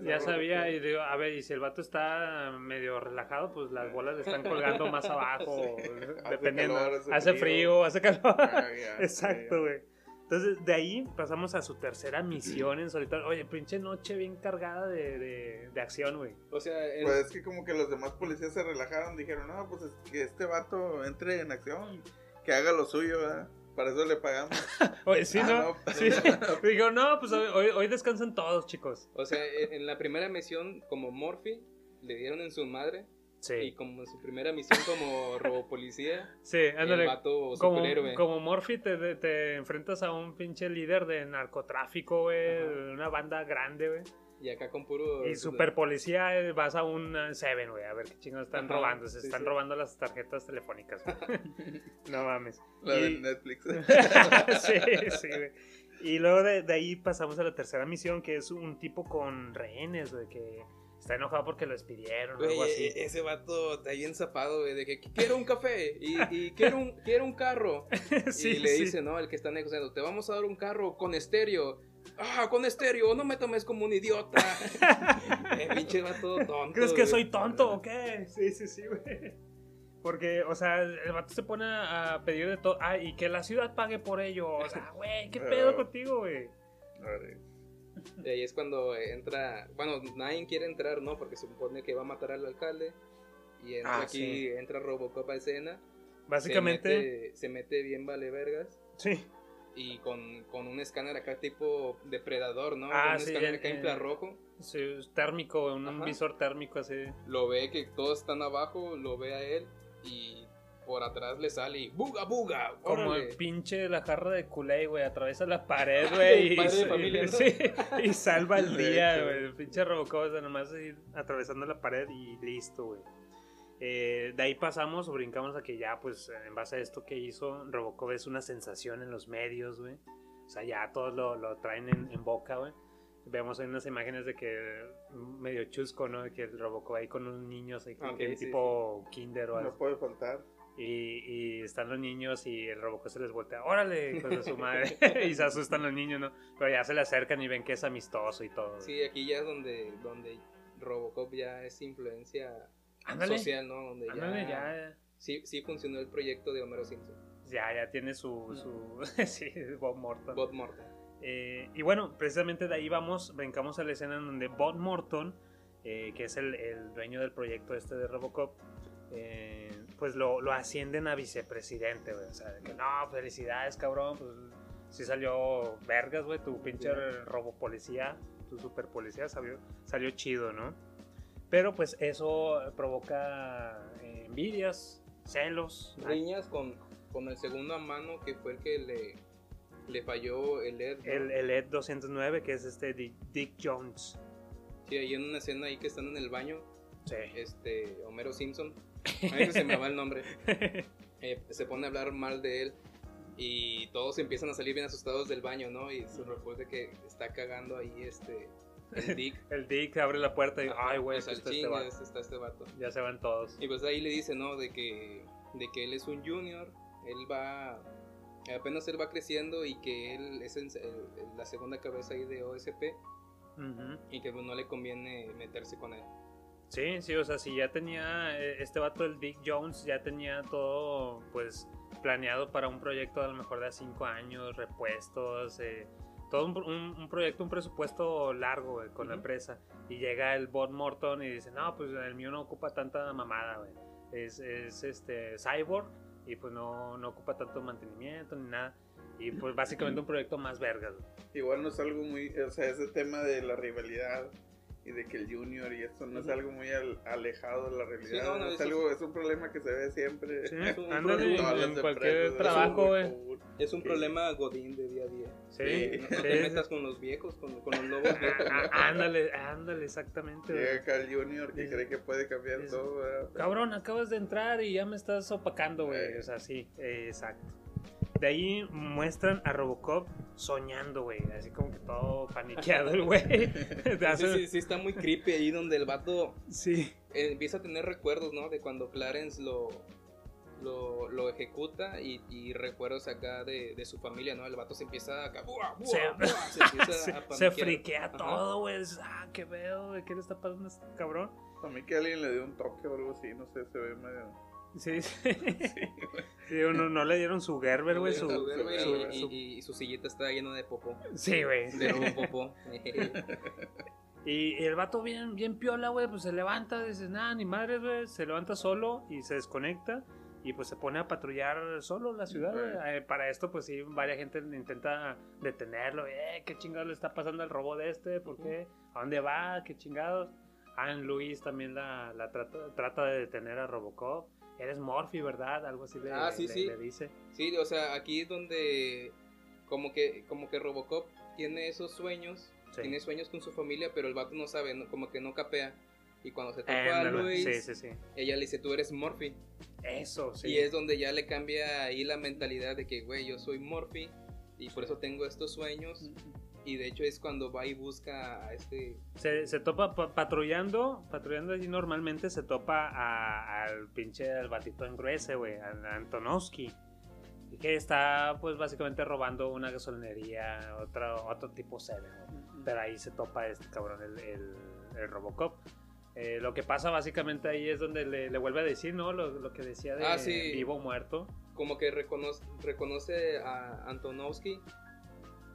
Ya sabía, y digo, a ver, y si el vato está medio relajado, pues las bolas le están colgando más abajo, Sí. Hace dependiendo. calor, hace hace frío. frío, hace calor. Ah, ya, Exacto, güey. Entonces, de ahí pasamos a su tercera misión en solitario. Oye, pinche noche bien cargada de, de, de acción, güey. O sea, el- Pues es que como que los demás policías se relajaron, dijeron, no, pues es que este vato entre en acción, que haga lo suyo, ¿verdad? Para eso le pagamos. Oye, sí, Ah, ¿no? no, pues, sí. Digo, no, pues hoy, hoy- descansan todos, chicos. o sea, en la primera misión como Morphy le dieron en su madre y Sí, como en su primera misión como robopolicía, sí, el ándale. vato Como, superhéroe. como Morphy te, te- enfrentas a un pinche líder de narcotráfico, güey, de una banda grande, güey. Y acá con puro... Y super policía eh, vas a un eh, Seven, güey, a ver qué chingados están Ajá, robando. Se sí, están sí. robando las tarjetas telefónicas. güey. no mames. La de Y- Netflix. sí, sí, güey. Y luego de, de ahí pasamos a la tercera misión, que es un tipo con rehenes, güey, que está enojado porque lo despidieron o Güey, algo así. e- ese vato está ahí enzapado, güey, de que quiero un café y, y quiero, un, quiero un carro. sí, y le sí. dice, ¿no? El que está negociando, te vamos a dar un carro con estéreo. Ah, con estéreo, no me tomes como un idiota. eh, pinche vato tonto. ¿Crees que güey. soy tonto o qué? Sí, sí, sí, güey. Porque, o sea, el vato se pone a pedir de todo. Ah, y que la ciudad pague por ello. O sea, güey, ¿qué pedo contigo, güey? Y ahí es cuando entra, bueno, nadie quiere entrar, ¿no? Porque se supone que va a matar al alcalde. Y entra Ah, aquí, sí. entra Robocop a escena. Básicamente, Se mete, se mete bien vale vergas. sí. Y con, con un escáner acá tipo depredador, ¿no? Ah, un sí, escáner acá el- infrarrojo. Sí, térmico, un Ajá. visor térmico así. Lo ve que todos están abajo, lo ve a él. Y por atrás le sale y ¡buga, buga! Como el pinche de la jarra de Kool-Aid, güey, atraviesa la pared, güey. y, salva el día, güey. El pinche Robocop, o sea, nomás ir atravesando la pared y listo, güey. Eh, de ahí pasamos o brincamos a que ya, pues, en base a esto que hizo, Robocop es una sensación en los medios, güey. O sea, ya todos lo, lo traen en, en boca, güey. Vemos ahí unas imágenes de que medio chusco, ¿no? De que el Robocop ahí con unos niños, ahí como Ok, que sí, tipo kinder o algo. No puede faltar. Y, y están los niños y el Robocop se les voltea, órale, de su madre. y se asustan los niños, ¿no? Pero ya se le acercan y ven que es amistoso y todo. Sí, aquí ya es donde, donde Robocop ya es influencia Ándale. social, ¿no? Donde Ándale, ya, ya, Sí, sí funcionó el proyecto de Homero Simpson. ya, ya tiene su, su sí, Bob Morton. Bob Morton. Eh, y bueno, precisamente de ahí vamos, brincamos a la escena en donde Bob Morton, eh, que es el, el dueño del proyecto este de Robocop, eh, pues lo, lo ascienden a vicepresidente, güey. O sea, de que no, felicidades, cabrón, pues sí salió vergas, güey, tu pinche robopolicía, tu super policía salió, salió chido, ¿no? Pero pues eso provoca eh, envidias, celos. Riñas con, con el segundo a mano que fue el que le, le falló el Ed. ¿no? El, el Ed 209, que es este Dick, Dick Jones. Sí, ahí en una escena ahí que están en el baño, Sí. este, Homero Simpson, a mí se me va el nombre, eh, se pone a hablar mal de él y todos empiezan a salir bien asustados del baño, ¿no? Y se recuerda que está cagando ahí este, el Dick. El Dick abre la puerta y, Ajá, ay, güey, pues está este vato. está este vato. Ya se van todos. Y pues ahí le dice, ¿no? De que, de que él es un junior, él va, apenas él va creciendo y que él es el- el- la segunda cabeza ahí de OSP Ujú. y que pues, no le conviene meterse con él. Sí, sí, o sea, si ya tenía eh, este vato, el Dick Jones, ya tenía todo, pues, planeado para un proyecto a lo mejor de 5 años, repuestos, eh, todo un, un- un proyecto, un presupuesto largo güey, con la Ujú. empresa. Y llega el Bob Morton y dice, no, pues el mío no ocupa tanta mamada, güey. Es, es este cyborg y pues no, no ocupa tanto mantenimiento ni nada. Y pues básicamente un proyecto más vergas, güey. Igual no es algo muy, o sea, ese tema de la rivalidad y de que el junior y esto no es algo muy al- alejado de la realidad. Sí, no, no, es algo, es un problema que se ve siempre. Sí, Es un problema. Todas en las cualquier empresas, es trabajo, güey. común. Es un Sí. problema godín de día a día. Sí, Sí, No sí, te metas con los viejos, con, con los lobos. Ah, ah, Ándale, ándale, exactamente. Llega acá el junior que cree que puede cambiar todo. ¿verdad? Cabrón, acabas de entrar y ya me estás opacando, güey. Eh. O sea, sí, eh, exacto. De ahí muestran a Robocop soñando, güey. Así como que todo paniqueado el güey. Sí, sí, sí, está muy creepy ahí donde el vato sí. empieza a tener recuerdos, ¿no? De cuando Clarence lo, lo, lo ejecuta y, y recuerdos acá de, de su familia, ¿no? El vato se empieza a... ¡buah, buah, Se- buah! se empieza se, a se friquea Ajá. todo, güey. Ah, qué veo, güey. ¿Qué le está pasando a este cabrón? A mí que alguien le dio un toque o algo así, no sé, se ve medio. Sí, sí. Sí, uno, no le dieron su Gerber, güey. Su, y, su- y- su- y- y su sillita está llena de popó. Sí, güey. De nuevo popó. Y el vato bien, bien piola, güey, pues se levanta, dice, nada, ni madre, güey, se levanta solo y se desconecta y pues se pone a patrullar solo la ciudad, güey. Eh, para esto, pues sí, varias gente intenta detenerlo, eh, qué chingados le está pasando al robot de este, ¿por qué? ¿A dónde va? ¿Qué chingados? Anne Luis también la, la trata, trata de detener a Robocop. Eres Morphy, ¿verdad? Algo así le, Ah, sí, le- sí. le dice. Sí, o sea, aquí es donde como que, como que Robocop tiene esos sueños, Sí. tiene sueños con su familia, pero el vato no sabe, no- como que no capea. Y cuando se topa a Luis, Sí, sí, sí. ella le dice, tú eres Morphy. Eso, sí. Y es donde ya le cambia ahí la mentalidad de que, güey, yo soy Morphy y por eso tengo estos sueños. Y de hecho es cuando va y busca a este... Se, se topa pa- patrullando, patrullando allí normalmente se topa a- al pinche al batito en gruese, güey, al Antonovsky. Que está pues básicamente robando una gasolinería, otro, otro tipo Seven, güey. Pero ahí se topa este cabrón, el, el, el Robocop. Eh, lo que pasa básicamente ahí es donde le, le vuelve a decir, ¿no? Lo, lo que decía de Ah, sí. vivo o muerto. Como que reconoce, reconoce a Antonovsky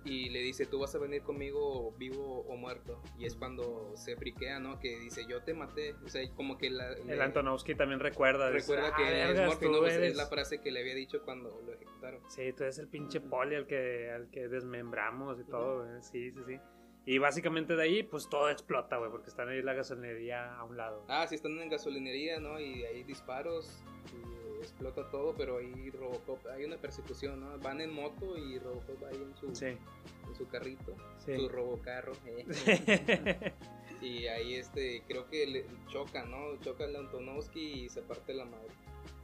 y le dice, tú vas a venir conmigo vivo o muerto. Y es cuando se friquea, ¿no? Que dice, yo te maté. O sea, como que la, El le- Antonovsky también recuerda. recuerda "Ah, que es vergas, Morphy, tú ¿no? Eres- es la frase que le había dicho cuando lo ejecutaron. Sí, tú eres el pinche poli al que, al que desmembramos y todo, güey. Sí, sí, sí. Y básicamente de ahí, pues todo explota, güey, porque están ahí la gasolinería a un lado. Ah, sí, están en gasolinería, ¿no? Y hay disparos y explota todo, pero ahí Robocop, hay una persecución, ¿no? Van en moto y Robocop ahí en su, Sí, en su carrito, sí. su robocarro. eh. y ahí este, creo que le choca, ¿no? Choca el Antonovsky y se parte la madre.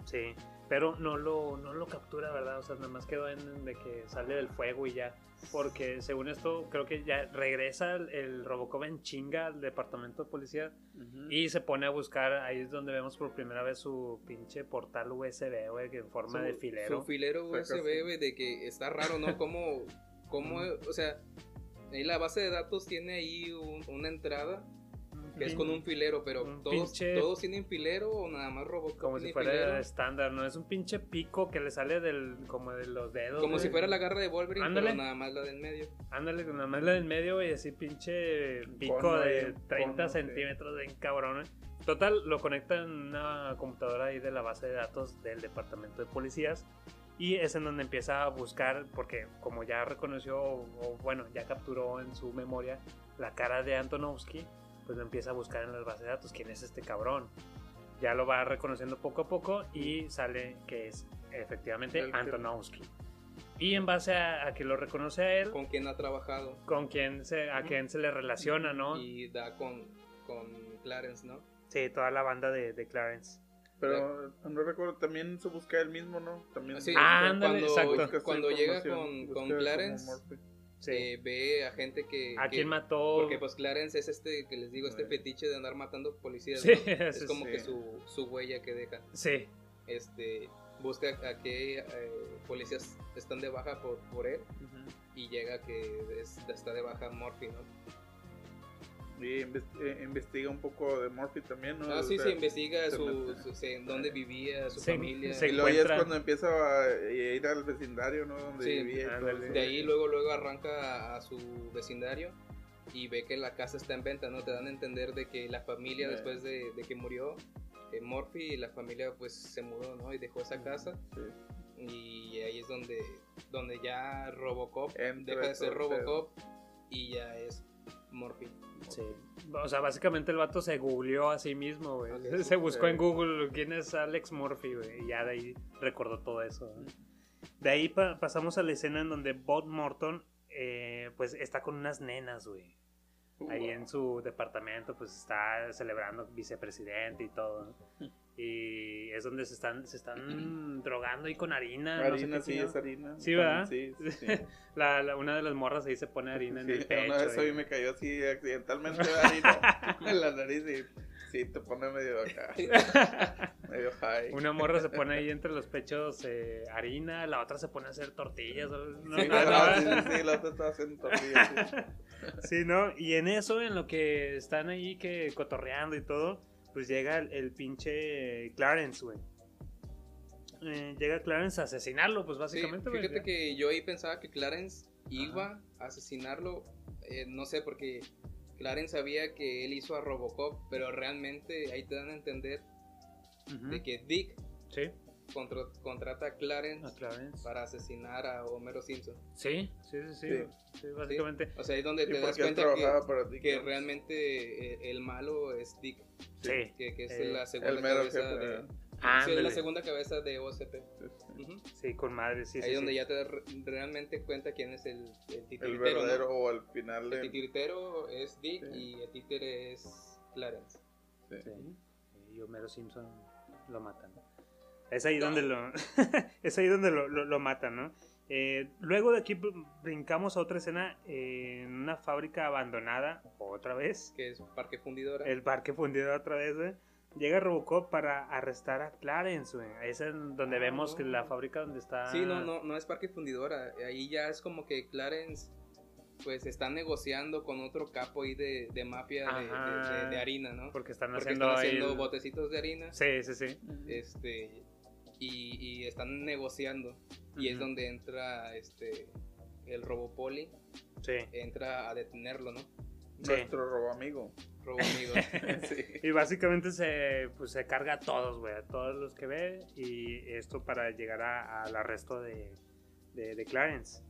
sí, pero no lo, no lo captura, ¿verdad? O sea, nada más quedó en de que sale del fuego y ya. Porque según esto, creo que ya regresa el, el Robocop en chinga al departamento de policía y se pone a buscar. Ahí es donde vemos por primera vez su pinche portal USB, güey, que en forma Su- de filero. Su filero USB, güey, de que está raro, ¿no? Como, como, o sea, ahí la base de datos tiene ahí un- una entrada que es con un filero, pero un todos, pinche- todos tienen filero o nada más Robocop Como si fuera filero? estándar, ¿no? Es un pinche pico que le sale del, como de los dedos. Como si fuera la garra de Wolverine, Ándale. pero nada más la del medio. Ándale, nada más la del medio, y así pinche pico Cono de un 30 cono, centímetros de cabrón. ¿eh? Total, lo conecta en una computadora ahí de la base de datos del departamento de policías. Y es en donde empieza a buscar, porque como ya reconoció, o bueno, ya capturó en su memoria la cara de Antonovsky, pues lo empieza a buscar en las bases de datos quién es este cabrón. Ya lo va reconociendo poco a poco y sale que es efectivamente El Antonovsky. Y en base a, a que lo reconoce a él, Con quien ha trabajado con quién se, a quién se le relaciona, ¿no? y da con, con Clarence, ¿no? Sí, toda la banda de, de Clarence. Pero no recuerdo, también se busca él mismo, ¿no? También Sí, Ah, ándale, cuando, exacto. cuando llega con, con Clarence, Eh, ve a gente que... ¿A que- quién mató? Porque pues Clarence es este, que les digo, este fetiche de andar matando policías, Sí, ¿no? Es como que su, su huella que deja. Sí, Este, busca a qué eh, policías están de baja por, por él y llega que es- está de baja Morphy, ¿no? Y eh, investiga un poco de Morphy también, ¿no? Ah, O sí, sea, sí, investiga su, su- sí, en dónde vivía, su familia. sí. Y luego ya es cuando empieza a ir al vecindario, ¿no? Donde Sí, vivía ándale. De ahí luego luego arranca a, a su vecindario y ve que la casa está en venta, ¿no? Te dan a entender de que la familia después de, de que murió eh, Murphy, la familia pues se mudó, ¿no? Y dejó esa casa Sí. y ahí es donde donde ya Robocop Entra deja de ser. Robocop y ya es Murphy. sí. O sea, básicamente el vato se googleó a sí mismo, güey. Se buscó en Google quién es Alex Murphy, güey. Y ya de ahí recordó todo eso. De ahí pa- pasamos a la escena en donde Bob Morton, eh, pues está con unas nenas, güey. Ahí en su departamento, pues está celebrando vicepresidente y todo. ¿no? Y es donde se están, se están drogando ahí con harina. no sé Harina, qué sí, es harina. Sí, ¿verdad? Sí, sí, sí. La, la- una de las morras ahí se pone harina en el pecho. una vez y- hoy me cayó así accidentalmente harina en la nariz y sí, te pone medio acá, medio high. Una morra se pone ahí entre los pechos eh, harina, la otra se pone a hacer tortillas. ¿no? No, Sí, no, no. sí, sí, sí, la otra estaba haciendo tortillas. sí. Sí, ¿no? Y en eso, en lo que están ahí que cotorreando y todo, pues llega el, el pinche Clarence, güey. eh, llega Clarence a asesinarlo, pues básicamente. fíjate que yo ahí pensaba que Clarence iba a asesinarlo, eh, no sé, porque Clarence sabía que él hizo a Robocop, pero realmente ahí te dan a entender de que Dick Sí, contra- contrata a Clarence a Clarence. para asesinar a Homero Simpson. Sí, sí, sí, sí, Sí. sí, básicamente. O sea, ahí es donde te das cuenta que, para que realmente eh, el malo es Dick, Sí. que, que es Eh, la segunda El mero cabeza jefe. de... ¿verdad? sí, es la segunda cabeza de OCP. Sí, sí. Ujú. Sí, con madre, sí, Ahí sí. es donde sí. ya te das re- realmente cuenta quién es el, el El titiritero, ¿no? verdadero o al final El de... titiritero es Dick Sí. y el títere es Clarence. Sí. Sí. Y Homero Simpson lo matan. Es ahí donde lo es ahí donde lo, lo- lo matan, ¿no? Eh, luego de aquí br- brincamos a otra escena en una fábrica abandonada otra vez. que es Parque Fundidora. El parque fundido otra vez, güey. Llega Robocop para arrestar a Clarence, güey. Ahí Es en donde Ah, vemos no. que la fábrica donde está. Sí, no, no, no es Parque Fundidora. Ahí ya es como que Clarence pues está negociando con otro capo ahí de, de mafia de, de- de- de harina, ¿no? Porque están Porque haciendo, están haciendo el- botecitos de harina. Sí, sí, sí. Este y, y están negociando. Y es donde entra este el Robopoli, Sí. entra a detenerlo, ¿no? Nuestro robo amigo. Robo amigo. sí. Y básicamente se, pues, se carga a todos, güey, a todos los que ve. Y esto para llegar a- al arresto de, de, de Clarence.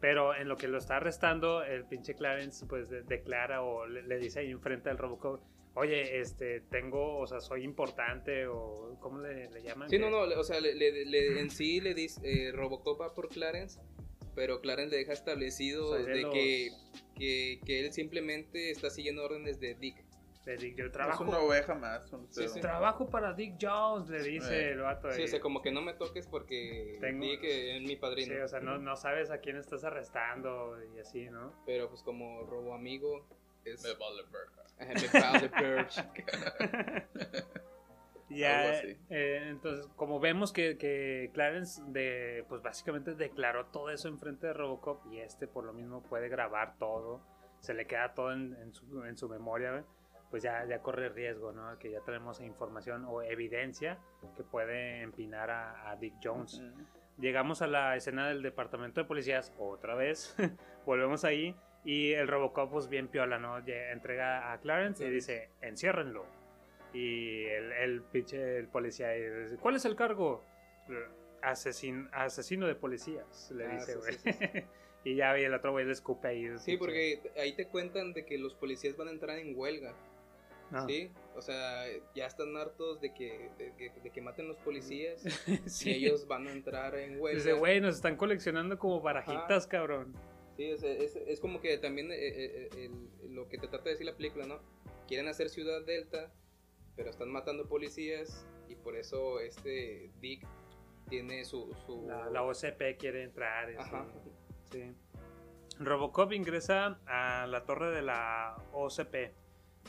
Pero en lo que lo está arrestando, el pinche Clarence pues de- declara o le, le dice ahí enfrente al Robocop, oye, este, tengo, o sea, soy importante o ¿cómo le, le llaman? Sí, no, no, o sea, le- le- le- en sí le dice, eh, Robocop va por Clarence, pero Clarence le deja establecido Soy de de los- que, que, que él simplemente está siguiendo órdenes de Dick. Le digo, yo Es trabajo, una oveja más. un Sí, sí. trabajo para Dick Jones, le dice Eh. el vato. Sí, ahí. o sea, como que no me toques porque Tengo- Dick es mi padrino. Sí, o sea, no, no sabes a quién estás arrestando y así, ¿no? Pero pues como robo amigo es... Me vale verga. Ya, eh, entonces, como vemos que, que Clarence de, pues básicamente declaró todo eso enfrente de Robocop y este por lo mismo puede grabar todo, se le queda todo en, en su, en su memoria, pues ya, ya corre riesgo, ¿no? Que ya tenemos información o evidencia que puede empinar a, a Dick Jones. Ujú. Llegamos a la escena del departamento de policías otra vez, volvemos ahí y el Robocop pues bien piola, ¿no? Entrega a Clarence y dice, enciérrenlo. Y el, el pinche el policía dice, ¿cuál es el cargo? Asesin, asesino de policías, le Ah, dice, güey. sí, sí, y ya ve el otro güey le escupe ahí. Sí, pinche- porque ahí te cuentan de que los policías van a entrar en huelga. Ah. Sí, o sea, ya están hartos de que, de, que- de que maten los policías y ellos van a entrar en huelga. Dice, güey, nos están coleccionando como barajitas, cabrón. Sí, es, es como que también eh, eh, eh, el- lo que te trata de decir la película, ¿no? Quieren hacer Ciudad Delta, pero están matando policías y por eso este Dick tiene su... su... La, la OCP quiere entrar. Ajá. Sí. Robocop ingresa a la torre de la OCP.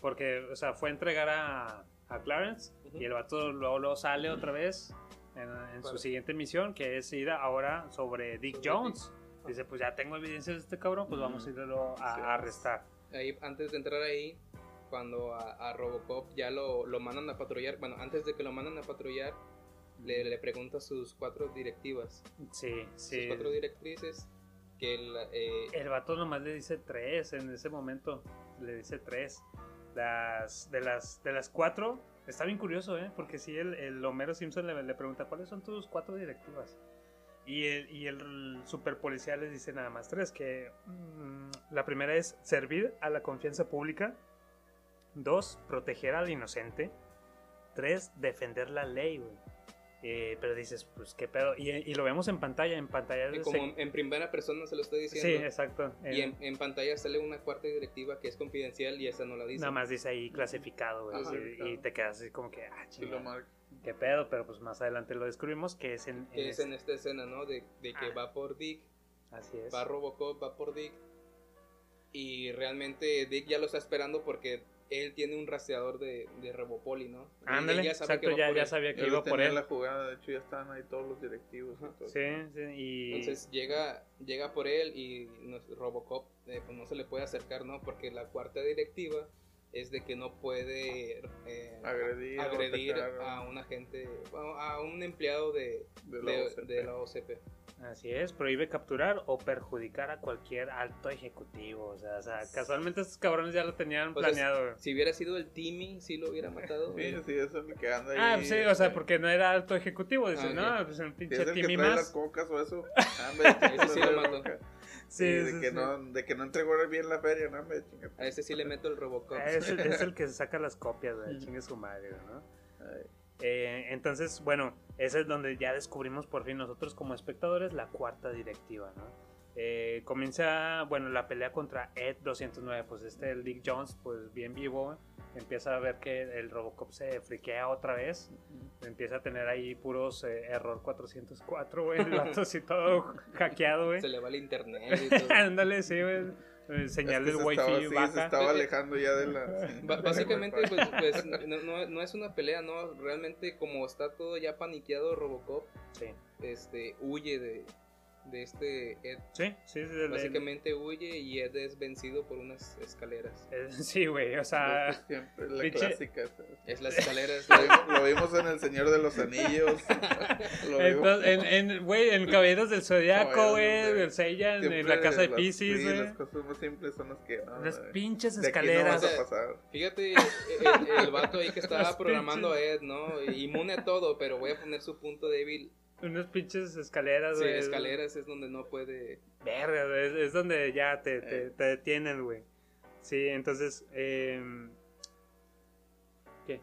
Porque, o sea, fue a entregar a, a Clarence. Y el vato luego, luego sale otra vez en, en su siguiente misión, que es ir ahora sobre Dick Sobre Jones. Dice, pues ya tengo evidencias de este cabrón, pues vamos a irlo a, Sí. a arrestar. Ahí, antes de entrar ahí, cuando a, a Robocop ya lo, lo mandan a patrullar, bueno, antes de que lo mandan a patrullar, le, le pregunta a sus cuatro directivas, Sí, sus sí. cuatro directrices, que el, eh, El vato nomás le dice tres en ese momento. Le dice tres. Las, de, las, de las cuatro, está bien curioso, ¿eh? Porque si el, el Homero Simpson le, le pregunta cuáles son tus cuatro directivas. Y el, y el super policía les dice nada más tres, que mm, la primera es servir a la confianza pública. Dos, proteger al inocente. Tres, defender la ley, güey. Eh, pero dices, pues qué pedo. Y, y lo vemos en pantalla, en pantalla. que se- como en primera persona se lo está sí, diciendo. exacto. Y En- en, pantalla sale una cuarta directiva que es confidencial y esa no la dice. Nada más dice ahí clasificado, güey. Ajá. sí, y te quedas así como que, ah, Sí, lo chingada. Qué pedo, pero pues más adelante lo descubrimos que es en, Que en es este- en esta escena, ¿no? De, de que Ah. va por Dick, Así es. va Robocop, va por Dick. Y realmente Dick ya lo está esperando porque él tiene un rastreador de, de Robopoli, ¿no? Ándale, ya sabe exacto, que ya, ya sabía que Él iba por él. la jugada, de hecho ya estaban ahí todos los directivos. y todo. Sí, sí, y... Entonces llega, llega por él y nos- Robocop eh, pues no se le puede acercar, ¿no? Porque la cuarta directiva es de que no puede eh, Agredir a un agente, a un empleado de, De la de- OCP. de la OCP. Así es, prohíbe capturar o perjudicar a cualquier alto ejecutivo. O sea, o sea, casualmente estos cabrones ya lo tenían sea, planeado. Si hubiera sido el Timmy, sí lo hubiera matado. Sí, sí, eso es que anda ahí. Ah, pues sí, o sea, este, porque no era alto ejecutivo. Dice, Ah, no, pues un pinche es el que Timmy trae las más. cocas o eso. Ah, hombre, Ese sí lo trae mató. Sí, Sí, de, sí, que sí. No, de que no entregó bien la feria, no. A ese sí le meto el Robocop. Es el, es el que saca las copias, güey. Chingue su madre, ¿no? Eh, entonces, bueno, ese es donde ya descubrimos por fin nosotros como espectadores la cuarta directiva, ¿no? Eh, comienza, bueno, la pelea contra Ed 209, pues este el Dick Jones, pues bien vivo, empieza a ver que el Robocop se friquea otra vez, empieza a tener ahí puros eh, error 404, güey, el vato así todo hackeado, güey. Se le va el internet y todo. Ándale, sí, güey. Eh, Señal Es que del se estaba- wifi sí, baja. se estaba alejando ya de la. sí, Ba- de la básicamente, pues, pues, no, no- no es una pelea, ¿no? Realmente, como está todo ya paniqueado Robocop, Sí, este, huye de, de este Ed. sí, sí. sí, el- Básicamente huye y Ed es vencido por unas escaleras. el- sí, güey, o sea... Siempre la pinche- clásica. Es las escaleras. Lo vimos, lo vimos en El Señor de los Anillos. Lo vimos- Entonces, en, en, güey, en Caballeros del Zodiaco, güey, del Seiyan, en la casa de Pisces, sí, las cosas más simples son las que. No, Las pinches De aquí no vas escaleras. a pasar. Fíjate, el, el vato ahí que estaba Las programando a Ed, ¿no? Inmune a todo, pero voy a poner su punto débil. Unas pinches escaleras, Sí, güey. escaleras es donde no puede. Verga, es, es donde ya te, te, Eh. te detienen, güey. Sí, entonces, eh, ¿qué?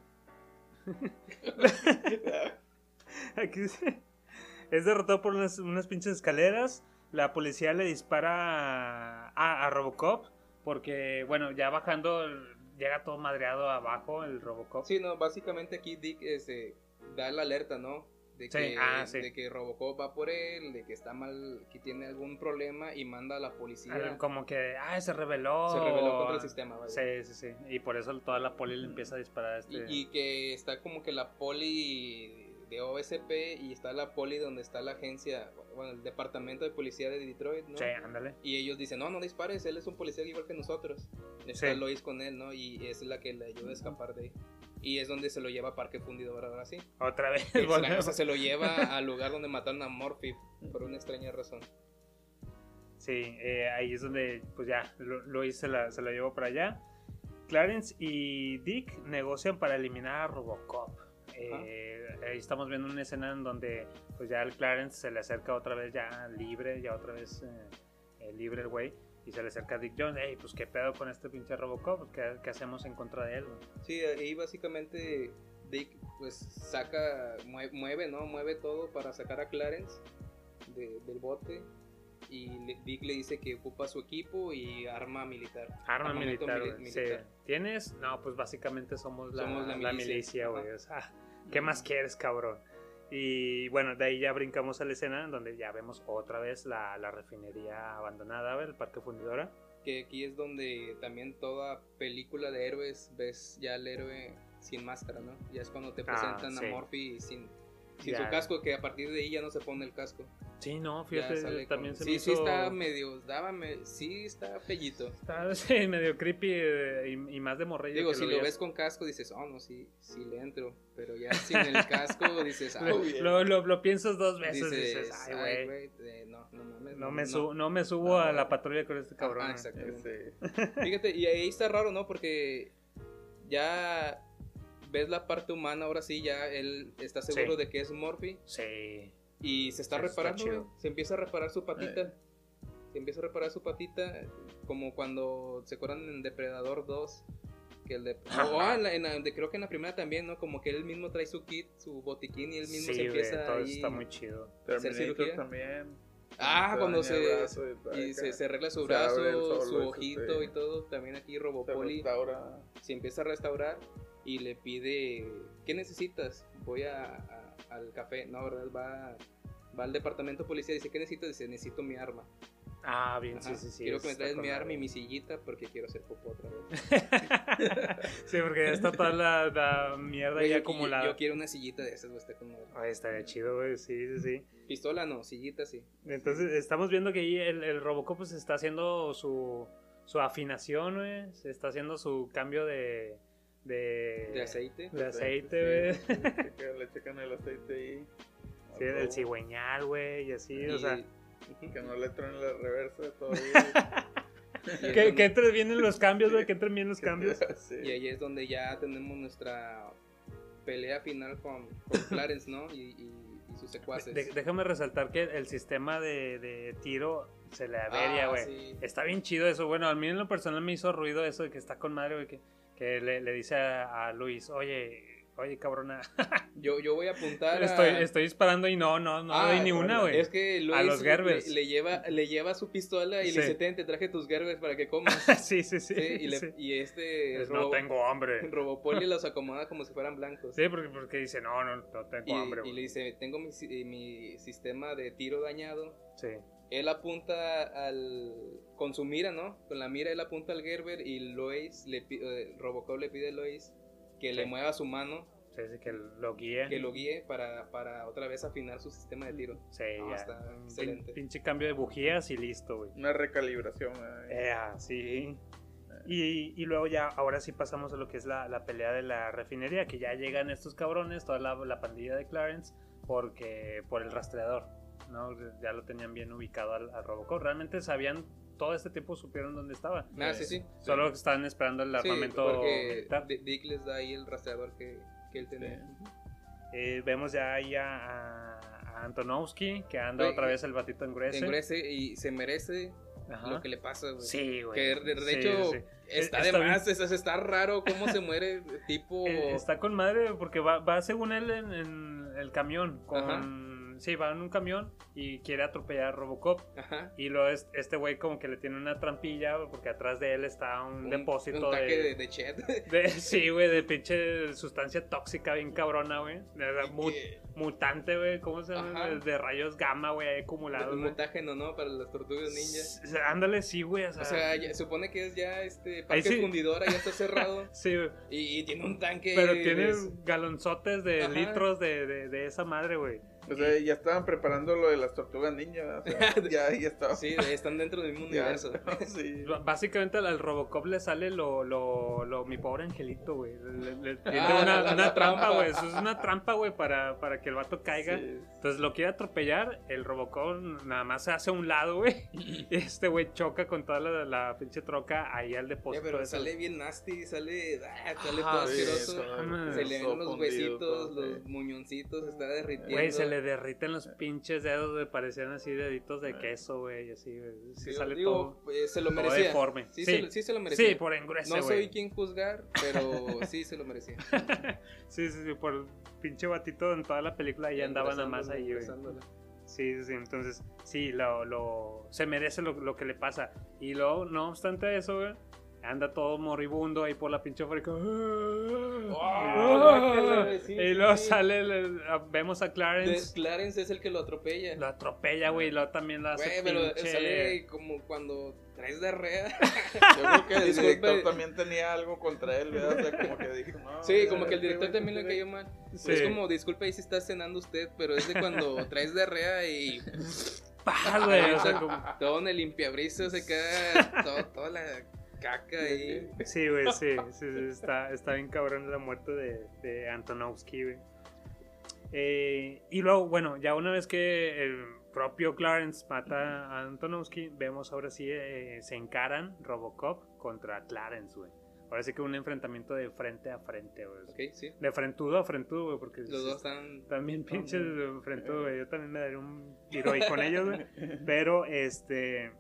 Aquí dice, es derrotado por unas, unas pinches escaleras. La policía le dispara a, a Robocop porque, bueno, ya bajando, llega todo madreado abajo el Robocop. Sí, no, básicamente aquí Dick este, da la alerta, ¿no? De Sí, que, ah, sí. de que Robocop va por él, de que está mal, que tiene algún problema y manda a la policía. Como que, ah, se rebeló. Se rebeló contra el sistema, vaya. Sí, sí, sí. Y por eso toda la poli le empieza a disparar a este. Y, y que está como que la poli de OSP y está la poli donde está la agencia, bueno, el departamento de policía de Detroit, ¿no? Sí, ándale. Y ellos dicen, no, no dispares, él es un policía igual que nosotros. Está Sí. Lois con él, ¿no? Y es la que le ayuda a escapar de ahí. Y es donde se lo lleva a Parque Fundidor ahora sí. Otra vez. Extraño, o sea, se lo lleva al lugar donde mataron a Morphy por una extraña razón. Sí, eh, ahí es donde, pues ya, Lo- Lois se la, se la llevó para allá. Clarence y Dick negocian para eliminar a Robocop. Eh, ahí estamos viendo una escena en donde, pues ya el Clarence se le acerca otra vez ya libre, ya otra vez eh, eh, libre el güey. Y se le acerca a Dick Jones, hey, pues qué pedo con este pinche Robocop, ¿qué, qué hacemos en contra de él? güey?" Sí, ahí básicamente Dick pues saca, mue- mueve, ¿no? Mueve todo para sacar a Clarence de- del bote. Y Dick le dice que ocupa su equipo y arma militar. Arma militar, mili- güey. Sí. militar. ¿Tienes? No, pues básicamente somos la, Somos la milicia. güey. O sea, ¿qué más quieres, cabrón? Y bueno, de ahí ya brincamos a la escena donde ya vemos otra vez la, la refinería abandonada, el parque fundidora. Que aquí es donde también toda película de héroes ves ya al héroe sin máscara, ¿no? Ya es cuando te Ah, presentan sí. a Morphy sin, sin Ya. su casco, que a partir de ahí ya no se pone el casco. Sí, no, fíjate, también con- se sí, me sí hizo... está medio, daba me- sí está pellito. está, sí, medio creepy eh, y, y más de morrillo Digo, que si lo, veías. ves con casco dices, oh, no, sí, sí le entro. Pero ya sin el casco dices, Lo, ay, lo, lo- lo piensas dos veces y dices, dices, ay, güey, eh, no, no mames. no, me no". subo, no me subo a No. la patrulla con este cabrón. Eh. exactamente. Este, Fíjate, y ahí está raro, ¿no? Porque ya ves la parte humana, ahora sí, ya él está seguro Sí. de que es Morphy Sí. y se está Eso está reparando, güey. Se empieza a reparar su patita. Eh. Se empieza a reparar su patita, como cuando se acuerdan en Depredador 2. Que el de, o ah, en la- en la- de- creo que en la primera también, ¿no? Como que él mismo trae su kit, su botiquín y él mismo Sí, se empieza todo eso ahí- está muy chido. Hacer Terminator cirugía. también. Ah, cuando se- y Y se, se arregla su Se brazo, su eso ojito sí. y todo. También aquí Se Robopoli restaura. se empieza a restaurar y le pide, ¿qué necesitas? Voy a, a- al café, no, ¿verdad? Va, va al departamento de policía, dice, ¿qué necesitas? Dice, necesito mi arma. Ah, bien, Ajá, sí, sí, sí. quiero que me traigas mi arma y mi sillita porque quiero hacer popó otra vez. sí, porque ya está toda la, la mierda Güey, ya yo, acumulada. yo, yo quiero una sillita de esas, güey, está con. Ay, estaría chido, güey, sí, sí, sí. Pistola no, sillita sí. Entonces, estamos viendo que ahí el, el Robocop pues está haciendo su, su afinación, güey. Se está haciendo su cambio de. De, De aceite. De aceite, güey. le checan- Le checan el aceite ahí. Sí, del cigüeñal, güey, y así, Y- o sea. Que no le truene la reversa todavía. Que, donde- que entren bien en los cambios, güey, que entren bien los cambios. Y ahí es donde ya tenemos nuestra pelea final con, con Clarence, ¿no? Y, y- y sus secuaces. De- déjame resaltar que el sistema de, de tiro se le averia, Ah, güey. sí. Está bien chido eso. Bueno, a mí en lo personal me hizo ruido eso de que está con madre, güey. Que, que le, le dice a, a Luis, oye, oye, cabrona, Yo, yo voy a apuntar a... estoy, estoy disparando y no, no, no Ah, doy ni una, güey. Es que Luis A los Gerbers. Le, le lleva, le lleva su pistola y Sí. le dice, ten, te traje tus Gerbers para que comas. sí, sí, sí. Sí, y, le- sí. y este Es, no Robo- tengo hambre. Robopoli los acomoda como si fueran blancos. Sí, porque, porque dice, no, no, no tengo y, hambre, y le dice, tengo mi, mi sistema de tiro dañado. Sí. Él apunta al... Con su mira, ¿no? Con la mira él apunta al Gerber y Lois, le, eh, Robocop le pide a Lois que le mueva su mano, Sí, sí, que lo guíe. que lo guíe para, para otra vez afinar su sistema de tiro. Sí, No, ya. está Un excelente. pinche cambio de bujías y listo, güey. Una recalibración. eh. Ea, sí. Y, y luego ya, ahora sí pasamos a lo que es la, la pelea de la refinería, que ya llegan estos cabrones, toda la, la pandilla de Clarence, porque por el rastreador, ¿no? Ya lo tenían bien ubicado al, al Robocop. Realmente sabían, todo este tiempo supieron dónde estaba. Ah, sí, sí. Solo que estaban esperando el armamento porque Dick les da ahí el rastreador que, que él tenía. Eh, vemos ya ahí a, Antonowski, que anda otra vez el batito en Grecia. Engrese y se merece Ajá. lo que le pasa, güey. Sí, güey. Que de, de Sí, hecho sí. está, Está de más, es- es- está raro cómo se muere tipo... Eh, Está con madre porque va, va según él en, en el camión. Con, Sí, va en un camión y quiere atropellar a Robocop. Ajá. Y luego es- este güey como que le tiene una trampilla porque atrás de él está un, Un- depósito un de, de, de Chet. de- Sí, güey, de pinche sustancia tóxica bien cabrona, güey. Que- mutante, güey. ¿Cómo se llama? Ajá. De, rayos gamma, güey, acumulados. mutágeno, ¿no? Para las tortugas ninja. S- Ándale, sí, güey. O sea, O sea, ya- supone que es ya este parque sí. fundidora, ya está cerrado. sí, güey. y, y tiene un tanque. Pero tiene galonzotes de Ajá. litros de, de, de esa madre, güey. O sea, ya estaban preparando lo de las tortugas ninja. O sea, ya, ya estaba. Sí, están dentro del mismo Ya, universo. sí. Básicamente al, Robocop le sale lo, lo, lo mi pobre angelito, güey. Le, le Ah, una, la- una la trampa, güey. Eso es una trampa, güey, para, para que el vato caiga. Sí. Entonces lo quiere atropellar. El Robocop nada más se hace a un lado, güey. Y este güey choca con toda la, la pinche troca ahí al Ya, depósito. pero sale bien nasty, sale, ah, sale Ajá, todo sí, asqueroso. se le ven los huesitos, todo, los muñoncitos, se está derritiendo. Güey, se le derriten los pinches dedos, güey. Parecían así deditos de queso, güey. y Así, güey. Sí, sale digo, todo. eh, se lo todo merecía. deforme. Sí, Sí. Se, sí se lo merecía. Sí, por engruese, no soy quien juzgar, pero sí se lo merecía. Sí, sí, sí, por el pinche batito en toda la película ahí andaba nada más ahí, güey. Sí, sí, entonces, sí, lo, lo, se merece lo, lo que le pasa. Y luego, no obstante eso, güey, anda todo moribundo ahí por la pinche fábrica. guácala, sí, y luego sí. sale, el- vemos a De- Clarence, Clarence es el que lo atropella. lo atropella, güey, y luego también la hace Güey, pero pinche- sale como cuando traes diarrea. Yo creo que el Disculpe. director también tenía algo contra él, ¿verdad? O sea, como que dijo, no. Sí, ya, como que el director también le cayó mal. Sí. Es como, disculpe ahí si está cenando usted, pero es de cuando traes diarrea y ¡Pah, güey! O sea, como- todo en el limpiabrisas se queda todo, toda la caca ahí. Sí, güey, sí, sí, sí, está, está bien cabrón la muerte de, de Antonowski, güey. Eh, y luego, bueno, ya una vez que el propio Clarence mata a Antonowski, vemos ahora sí eh, se encaran Robocop contra Clarence, güey. Ahora sí que un enfrentamiento de frente a frente, güey. Ok, sí. De frentudo a frentudo, güey, porque Los dos están. también pinches de frentudo, güey. Yo también me daría un tiro ahí con ellos, güey. Pero, este,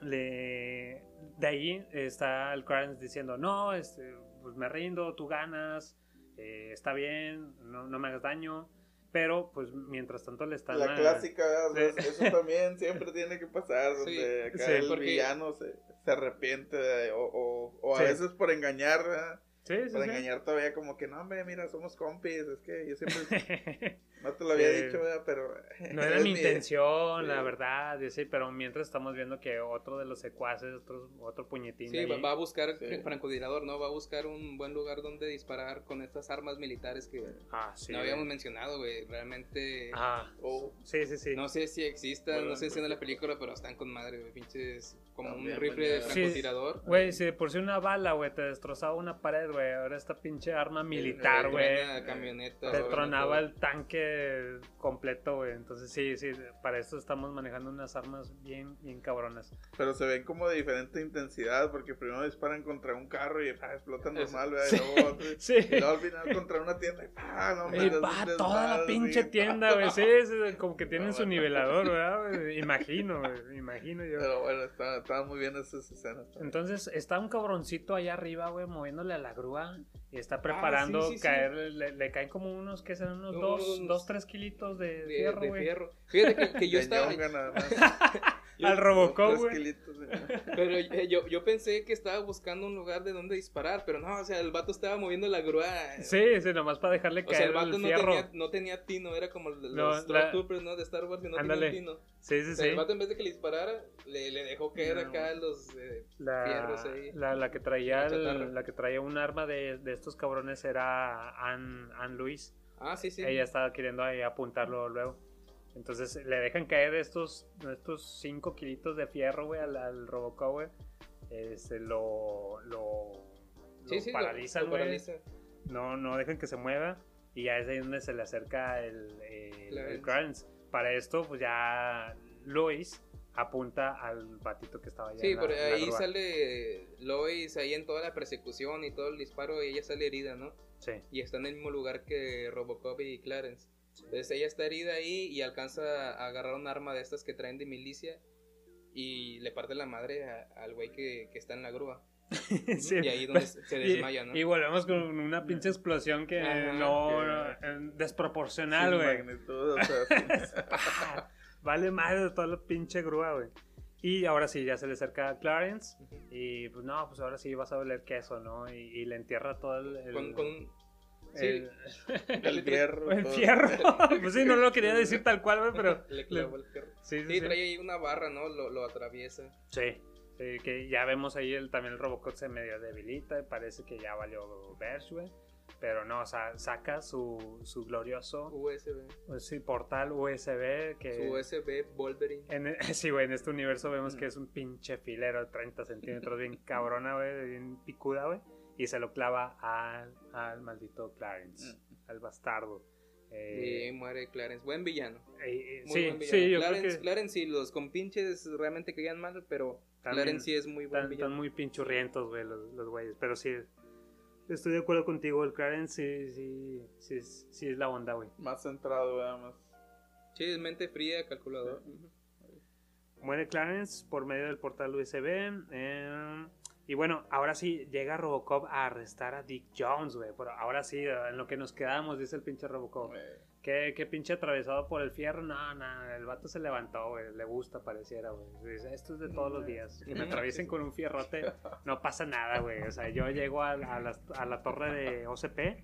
le... De ahí está el Clarence diciendo, no, este, pues me rindo, tú ganas, eh, está bien, no, no me hagas daño. Pero, pues, mientras tanto le están... La a- clásica, eso también siempre tiene que pasar, donde Sí, acá sí, el porque- villano se, se arrepiente de- o, o, o a Sí. veces por engañar, ¿verdad? Sí, sí, Por sí. engañar todavía como que, no, hombre, mira, somos compis, es que yo siempre, no te lo había Sí. dicho, ¿verdad? Pero... No era mi intención, sí. la verdad, sí, pero mientras estamos viendo que otro de los secuaces, otro, otro puñetín Sí, de va, ahí- va a buscar Sí. francotirador, ¿no? Va a buscar un buen lugar donde disparar con estas armas militares que Ah, sí. no habíamos mencionado, güey. Realmente. Ah, Oh, sí, sí, sí. No sé si existan, Bueno, no sé si en pues- la película, pero están con madre, güey. Pinches como un rifle de francotirador. Güey, si de por si una bala, güey, te destrozaba una pared, güey, ahora esta pinche arma militar, Eh, güey. truena camionetas, Te güey, tronaba el tanque completo, güey. Entonces, sí, sí, para esto estamos manejando unas armas bien, bien cabronas. Pero se ven como de diferente intensidad, porque primero disparan contra un carro y ah, explotan normal. Sí. Y luego otro, Sí. y luego al final contra una tienda y ah, no Y mames, va toda la pinche sí. tienda, güey. Sí, sí, como que tienen No, su bueno. nivelador, ¿verdad? güey? Imagino, güey. Imagino yo. Pero bueno, estaban estaban muy bien esas escenas. también. Entonces está un cabroncito allá arriba, güey, moviéndole a la grúa y está preparando Ah, sí, sí, sí. caer. Le, le caen como unos, ¿qué serán? Unos Unos- dos, dos, tres kilitos de, de, fierro, de güey. fierro. Fíjate que, que yo De estaba. más. Al Robocop, güey. Pero eh, yo, yo pensé que estaba buscando un lugar de donde disparar, pero no, o sea, el vato estaba moviendo la grúa. Sí, sí, nomás para dejarle O sea, caer el vato el no fierro. tenía, no tenía tino, era como los No, la- ¿no? De Star Wars que no Ándale. tenían tino. Sí, sí, O sea, sí. el vato en vez de que le disparara, le, le dejó caer No. acá los eh, La, fierros ahí. la, la que traía La chatarra. el- la que traía un arma de, de estos cabrones era Anne, Anne Luis. Ah, sí, sí. Ella estaba queriendo ahí apuntarlo luego. Entonces le dejan caer estos estos 5 kilitos de fierro, güey, al, al Robocop, güey. Este, lo, lo, sí, lo sí, lo- paralizan, lo güey. paraliza. No, no dejan que se mueva. Y ya es ahí donde se le acerca el, el. Para esto, pues ya Lois apunta al batito que estaba allá. Sí, en la- por en la ahí sale Lois ahí en toda la persecución y todo el disparo y ella sale herida, ¿no? Sí. Y está en el mismo lugar que Robocop y Clarence. Entonces ella está herida ahí y alcanza a agarrar un arma de estas que traen de milicia y le parte la madre a- al güey que, que está en la grúa. Sí. Y ahí donde se desmaya, ¿no? Y, volvemos con una pinche explosión que Ajá, no, que- no, desproporcional, güey. magnitud, o sea, vale madre de toda la pinche grúa, güey. Y ahora sí, ya se le acerca a Clarence. Y pues no, pues ahora sí vas a oler queso, ¿no? Y, y le entierra todo el. el- Con, con el- el fierro. el fierro. pues sí, no lo quería decir tal cual, güey, pero. le clavó el fierro. Sí, sí, Sí, sí. trae ahí una barra, ¿no? Lo, lo atraviesa. Sí, sí, que ya vemos ahí el, también el Robocop se medio debilita. Parece que ya valió Verge, güey. Pero no, o sea, saca su, su glorioso USB. pues sí, portal USB que... Su USB Wolverine. En, e- sí, güey, en este universo vemos que es un pinche filero de 30 centímetros, bien cabrona, güey, bien picuda, güey. Y se lo clava al, al maldito Clarence, al bastardo. Y Eh, muere Clarence. Buen villano. eh, eh, Muy sí, buen villano. sí, yo Clarence, creo que Clarence sí, los compinches realmente caían mal, pero También Clarence sí es muy buen están, villano. están muy pinchurrientos, güey, los, los güeyes. Pero sí, estoy de acuerdo contigo, el Clarence sí, sí, sí, es- sí es la onda, güey. Más centrado, ¿verdad? Más. Sí, es mente fría, calculador. Muere Clarence por medio del portal USB. eh, y bueno, ahora sí llega Robocop a arrestar a Dick Jones, güey. Pero ahora sí, en lo que nos quedamos, dice el pinche Robocop. eh, ¿Qué, qué pinche atravesado por el fierro? No, no, el vato se levantó, güey. Le gusta, pareciera, güey. Dice, Esto es de todos los días. Que me atraviesen con un fierrote, no pasa nada, güey. O sea, yo llego a, a la, a la torre de OCP.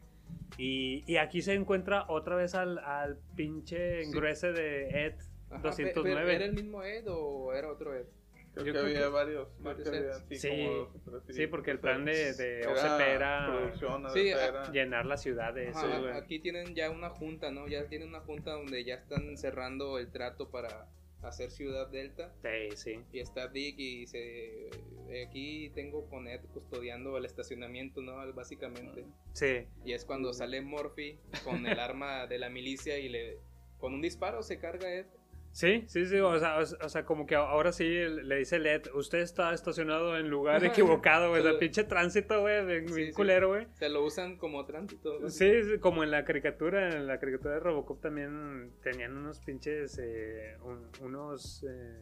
Y, y aquí se encuentra otra vez al, al pinche Sí. engruese de Ed Ajá, 209. pero, ¿Era el mismo Ed o era otro Ed? Creo Yo que creo había que- varios. varios que había Sí, como sí, porque el plan de, de OCP era Sí, llenar la ciudad de eso, Ajá, aquí tienen ya una junta, ¿no? Ya tienen una junta donde ya están cerrando el trato para hacer Ciudad Delta. Sí, sí. Y está Dick y dice, eh, aquí tengo con Ed custodiando el estacionamiento, ¿no? Básicamente. Sí, Y es cuando sale Murphy con el arma de la milicia y le... Con un disparo se carga Ed. Sí, sí, sí. O sea, o, o sea, como que ahora sí le dice Led, usted está estacionado en lugar equivocado, güey. O sea, pinche tránsito, güey, bien, Sí, culero, güey. Se lo usan como tránsito. ¿no? Sí, como en la caricatura, en la caricatura de Robocop también tenían unos pinches, eh, un- unos eh,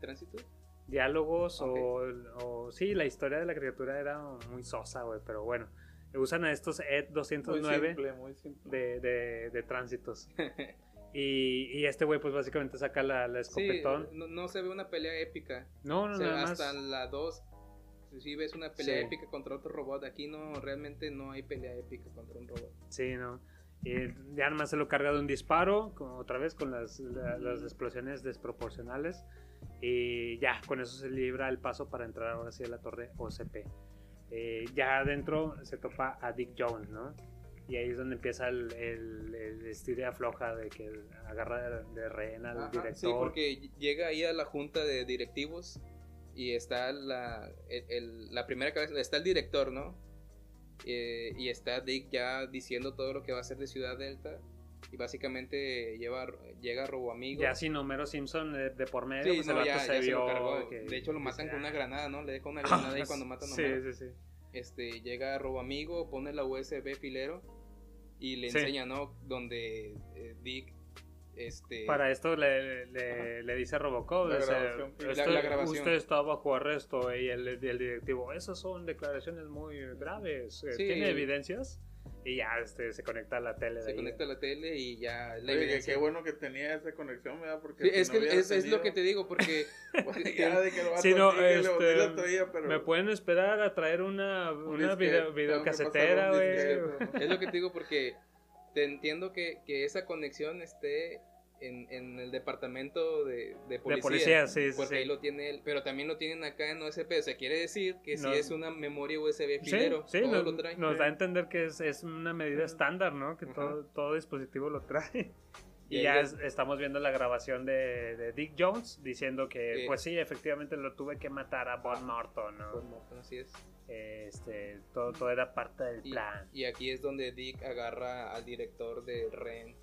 ¿Tránsito? diálogos o, o- sí, la historia de la criatura era muy sosa, güey, pero bueno, usan a estos ED Muy 209 simple, muy simple. de, de, de tránsitos. y, y este güey pues básicamente saca la, la Sí, escopetón. no, no se ve una pelea épica. no, no, O sea, nada más. hasta la 2 sí ves una pelea Sí. épica contra otro robot. Aquí no, realmente no hay pelea épica contra un robot. Sí, no. Y ya nada más se lo carga de un disparo, como otra vez con las, la- las explosiones desproporcionales. Y ya, con eso se libra el paso para entrar ahora sí a la torre OCP. Eh, ya adentro se topa a Dick Jones, ¿no? Y ahí es donde empieza el, el, el estilo afloja de que agarra de, de rehén al Ajá, director. sí, porque llega ahí a la junta de directivos y está la, el- la primera cabeza, está el director, ¿no? Eh, y está Dick ya diciendo todo lo que va a hacer de Ciudad Delta. Y básicamente lleva, llega Roboamigo. Ya sin Homero Simpson de, de por medio, Sí, pues no, el ya, vato ya se vio. cargó. que- De hecho, lo matan con una "Ah". granada, ¿no? Le deja una granada ahí cuando matan a Sí, Homero. sí, sí. Este, llega Roboamigo, pone la USB filero y le Sí. enseña, ¿no? Donde eh, Dick. Este, Para esto le, le, le dice a Robocop, La grabación "Esto- La- la grabación. usted está bajo arresto y el, el directivo, esas son declaraciones muy graves, eh, Sí. ¿tiene evidencias? Y ya este, se conecta a la tele. de se ahí. conecta a la tele y ya la Oye, qué bueno que tenía esa conexión, ¿verdad? Porque Sí, si es no que es, es lo que te digo, porque ya de que Sí, no, le- este, traía, pero Me pueden esperar a traer una, un una video, videocasetera, güey. es lo que te digo, porque te entiendo que, que esa conexión esté en, en el departamento de, de policía. policía, sí, sí, Porque sí. ahí lo tiene él, pero también lo tienen acá en USB. O sea, quiere decir que No. si es una memoria USB Sí, filero, sí, todo nos, lo trae. nos da a entender que es, es una medida estándar, ¿no? Que todo, todo dispositivo lo trae. Y ya es- es- estamos viendo la grabación de, de Dick Jones diciendo que, Sí. pues sí, efectivamente lo tuve que matar a Bob Morton, ¿no? Como- así es. Este, todo, todo era parte del Y, plan. y aquí es donde Dick agarra al director de Ren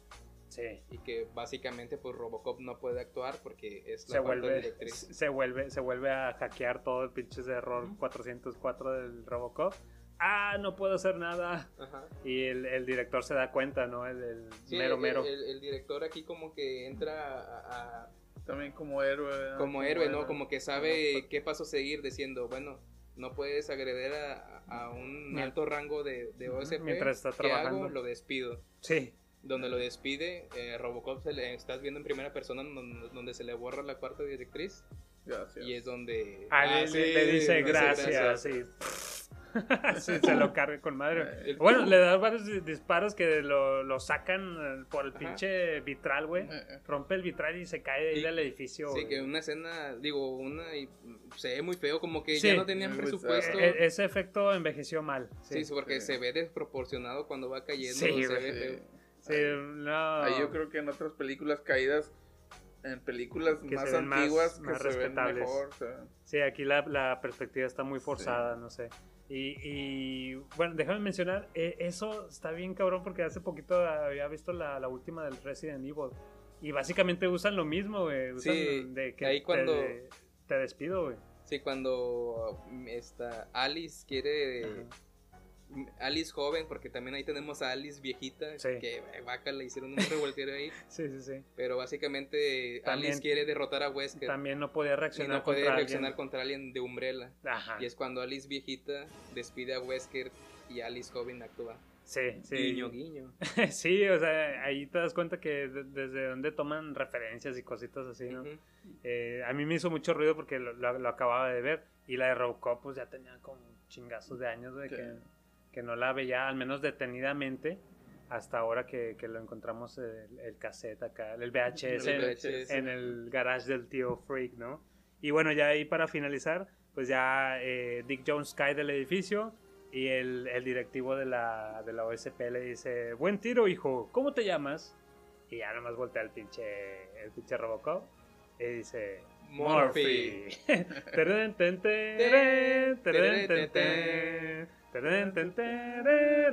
Sí. y que básicamente pues Robocop no puede actuar porque es la Se vuelve, directriz. se, vuelve, se vuelve a hackear todo el pinche error 404 del Robocop. Ah, no puedo hacer nada. Ajá. Y el, el director se da cuenta, ¿no? El, el Sí, mero mero. El, el director aquí como que entra a- a, También como héroe. ¿verdad? como héroe, ¿no? Como que sabe qué paso seguir diciendo, bueno, no puedes agredir a, a un alto rango de, de OSP. Mientras está ¿Qué hago? trabajando. Lo despido. Sí. Donde lo despide, eh, Robocop se le, estás viendo en primera persona donde, donde se le borra la cuarta directriz Gracias. y es donde... Ah, le, sí, le- le dice le gracias. Sí. Sí, se lo carga con madre. Bueno, le da varios di- disparos que lo, lo sacan eh, por el Ajá. pinche vitral, güey. Eh, eh. Rompe el vitral y se cae de ahí Y- del edificio. Sí, güey. que una escena, digo, una y se ve muy feo, como que Sí. ya no tenían presupuesto. E- ese efecto envejeció mal. sí, Sí, porque sí. se ve desproporcionado cuando va cayendo. Sí, se güey. ve feo. Sí, no. Ahí yo creo que en otras películas caídas, en películas Que más ven más- antiguas, que más se ven respetables. mejor. o sea, Sí, aquí la, la perspectiva está muy forzada, no sé. Y, y, bueno, déjame mencionar, eh, eso está bien cabrón porque hace poquito había visto la, la última del Resident Evil. Y básicamente usan lo mismo, güey. Usan Sí, de que ahí cuando- te, te despido, güey. Sí, cuando mm, esta Alice quiere. Alice joven, porque también ahí tenemos a Alice viejita, Sí. que eh, vaca le hicieron un revoltero ahí. Sí, sí, sí. Pero básicamente También- Alice quiere derrotar a Wesker También no podía y reaccionar no puede contra reaccionar alguien. contra alguien de Umbrella. Ajá. Y es cuando Alice viejita despide a Wesker y Alice joven actúa. Sí, sí. Guiño, guiño. sí, o sea, ahí te das cuenta que de- desde donde toman referencias y cositas así, ¿no? Eh, a mí me hizo mucho ruido porque lo, lo- lo acababa de ver. Y la de Robocop, pues ya tenía como chingazos de años de que, que no la veía, al menos detenidamente, hasta ahora que, que lo encontramos el, el cassette acá, el VHS, El en- VHS. en el garage del tío Freak, ¿no? Y bueno, ya ahí para finalizar, pues ya eh, Dick Jones cae del edificio y el, el directivo de la, de la OSP le dice, buen tiro, hijo, ¿cómo te llamas? Y ya nomás voltea el pinche, el pinche Robocop y dice, Murphy.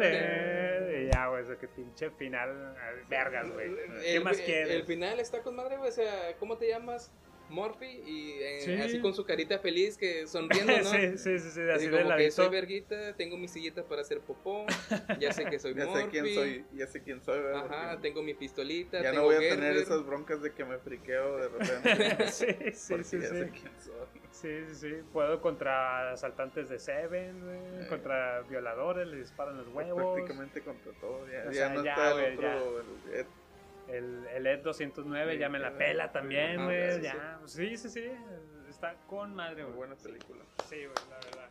Y ya, güey, eso que pinche final, vergas, güey. ¿Qué El- más quieres? El final está con madre, güey. O sea, ¿cómo te llamas? Murphy. Y eh, Sí. así con su carita feliz, que sonriendo, ¿no? sí, sí, sí, sí, Así de como que soy verguita, tengo mi sillita para hacer popó, ya sé que soy ya sé quién soy, ya sé quién soy, ¿verdad? Ajá, Porque tengo mi pistolita, ya tengo no voy a tener esas broncas de que me friqueo de repente. sí, sí, porque sí, ya sé quién soy. Sí, sí, sí. Puedo contra asaltantes de Seven, güey, Eh. contra violadores, les disparan los Pues huevos. prácticamente contra todo. Ya, O ya sea, no ya, está el otro. el- el- El, el ED 209 Sí, ya me la pela también, güey. sí, ya. Sí, sí, sí. Está con madre, güey. buena película. Sí, güey, la verdad.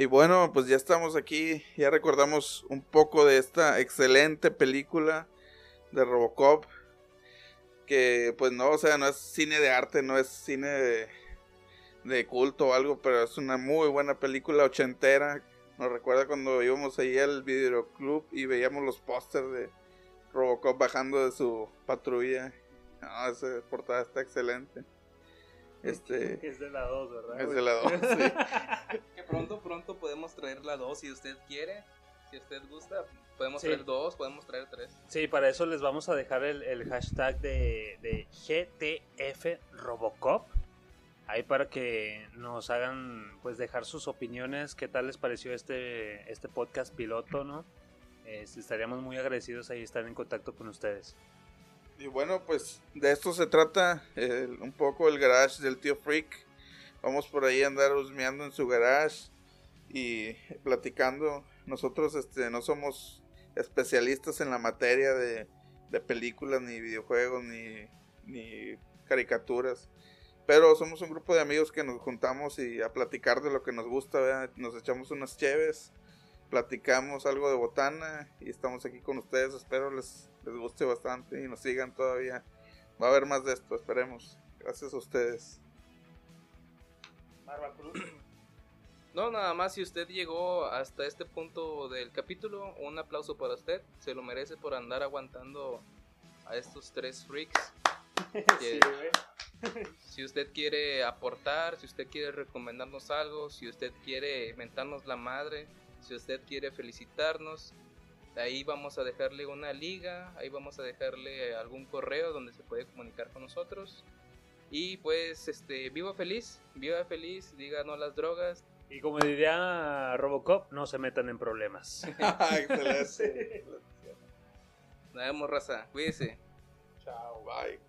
Y bueno, pues ya estamos aquí, ya recordamos un poco de esta excelente película de Robocop, que pues no, o sea, no es cine de arte, no es cine de, de culto o algo, pero es una muy buena película ochentera. Nos recuerda cuando íbamos ahí al videoclub y veíamos los pósters de Robocop bajando de su patrulla. No, esa portada está excelente. Este, Es de la 2, ¿verdad? es de la 2, sí. Pronto, pronto podemos traer la 2 si usted quiere. Si usted gusta, podemos Sí. traer dos, podemos traer tres. Sí, para eso les vamos a dejar el, el hashtag de, de GTF Robocop. Ahí para que nos hagan, pues, dejar sus opiniones. ¿Qué tal les pareció este, este podcast piloto, no? Estaríamos muy agradecidos ahí estar en contacto con ustedes. Y bueno, pues de esto se trata el- un poco el garage del tío Freak. Vamos por ahí a andar husmeando en su garage y platicando. Nosotros este, no somos especialistas en la materia de, de películas, ni videojuegos, ni, ni caricaturas. Pero somos un grupo de amigos que nos juntamos y a platicar de lo que nos gusta. Nos echamos unas cheves, platicamos algo de botana y estamos aquí con ustedes. Espero les, les guste bastante y nos sigan todavía. Va a haber más de esto, esperemos. Gracias a ustedes. No, nada más si usted llegó hasta este punto del capítulo, un aplauso para usted. Se lo merece por andar aguantando a estos tres freaks. Que- si usted quiere aportar, si usted quiere recomendarnos algo, si usted quiere mentarnos la madre, si usted quiere felicitarnos, ahí vamos a dejarle una liga, ahí vamos a dejarle algún correo donde se puede comunicar con nosotros. Y pues, este, viva feliz, viva feliz, diga no a las drogas, Y como diría Robocop, no se metan en problemas. Excelente. Nos vemos, raza. Cuídese. Chao, bye.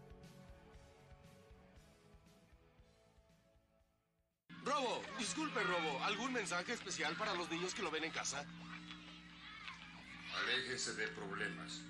Robo, disculpe, Robo. ¿Algún mensaje especial para los niños que lo ven en casa? Aléjese de problemas.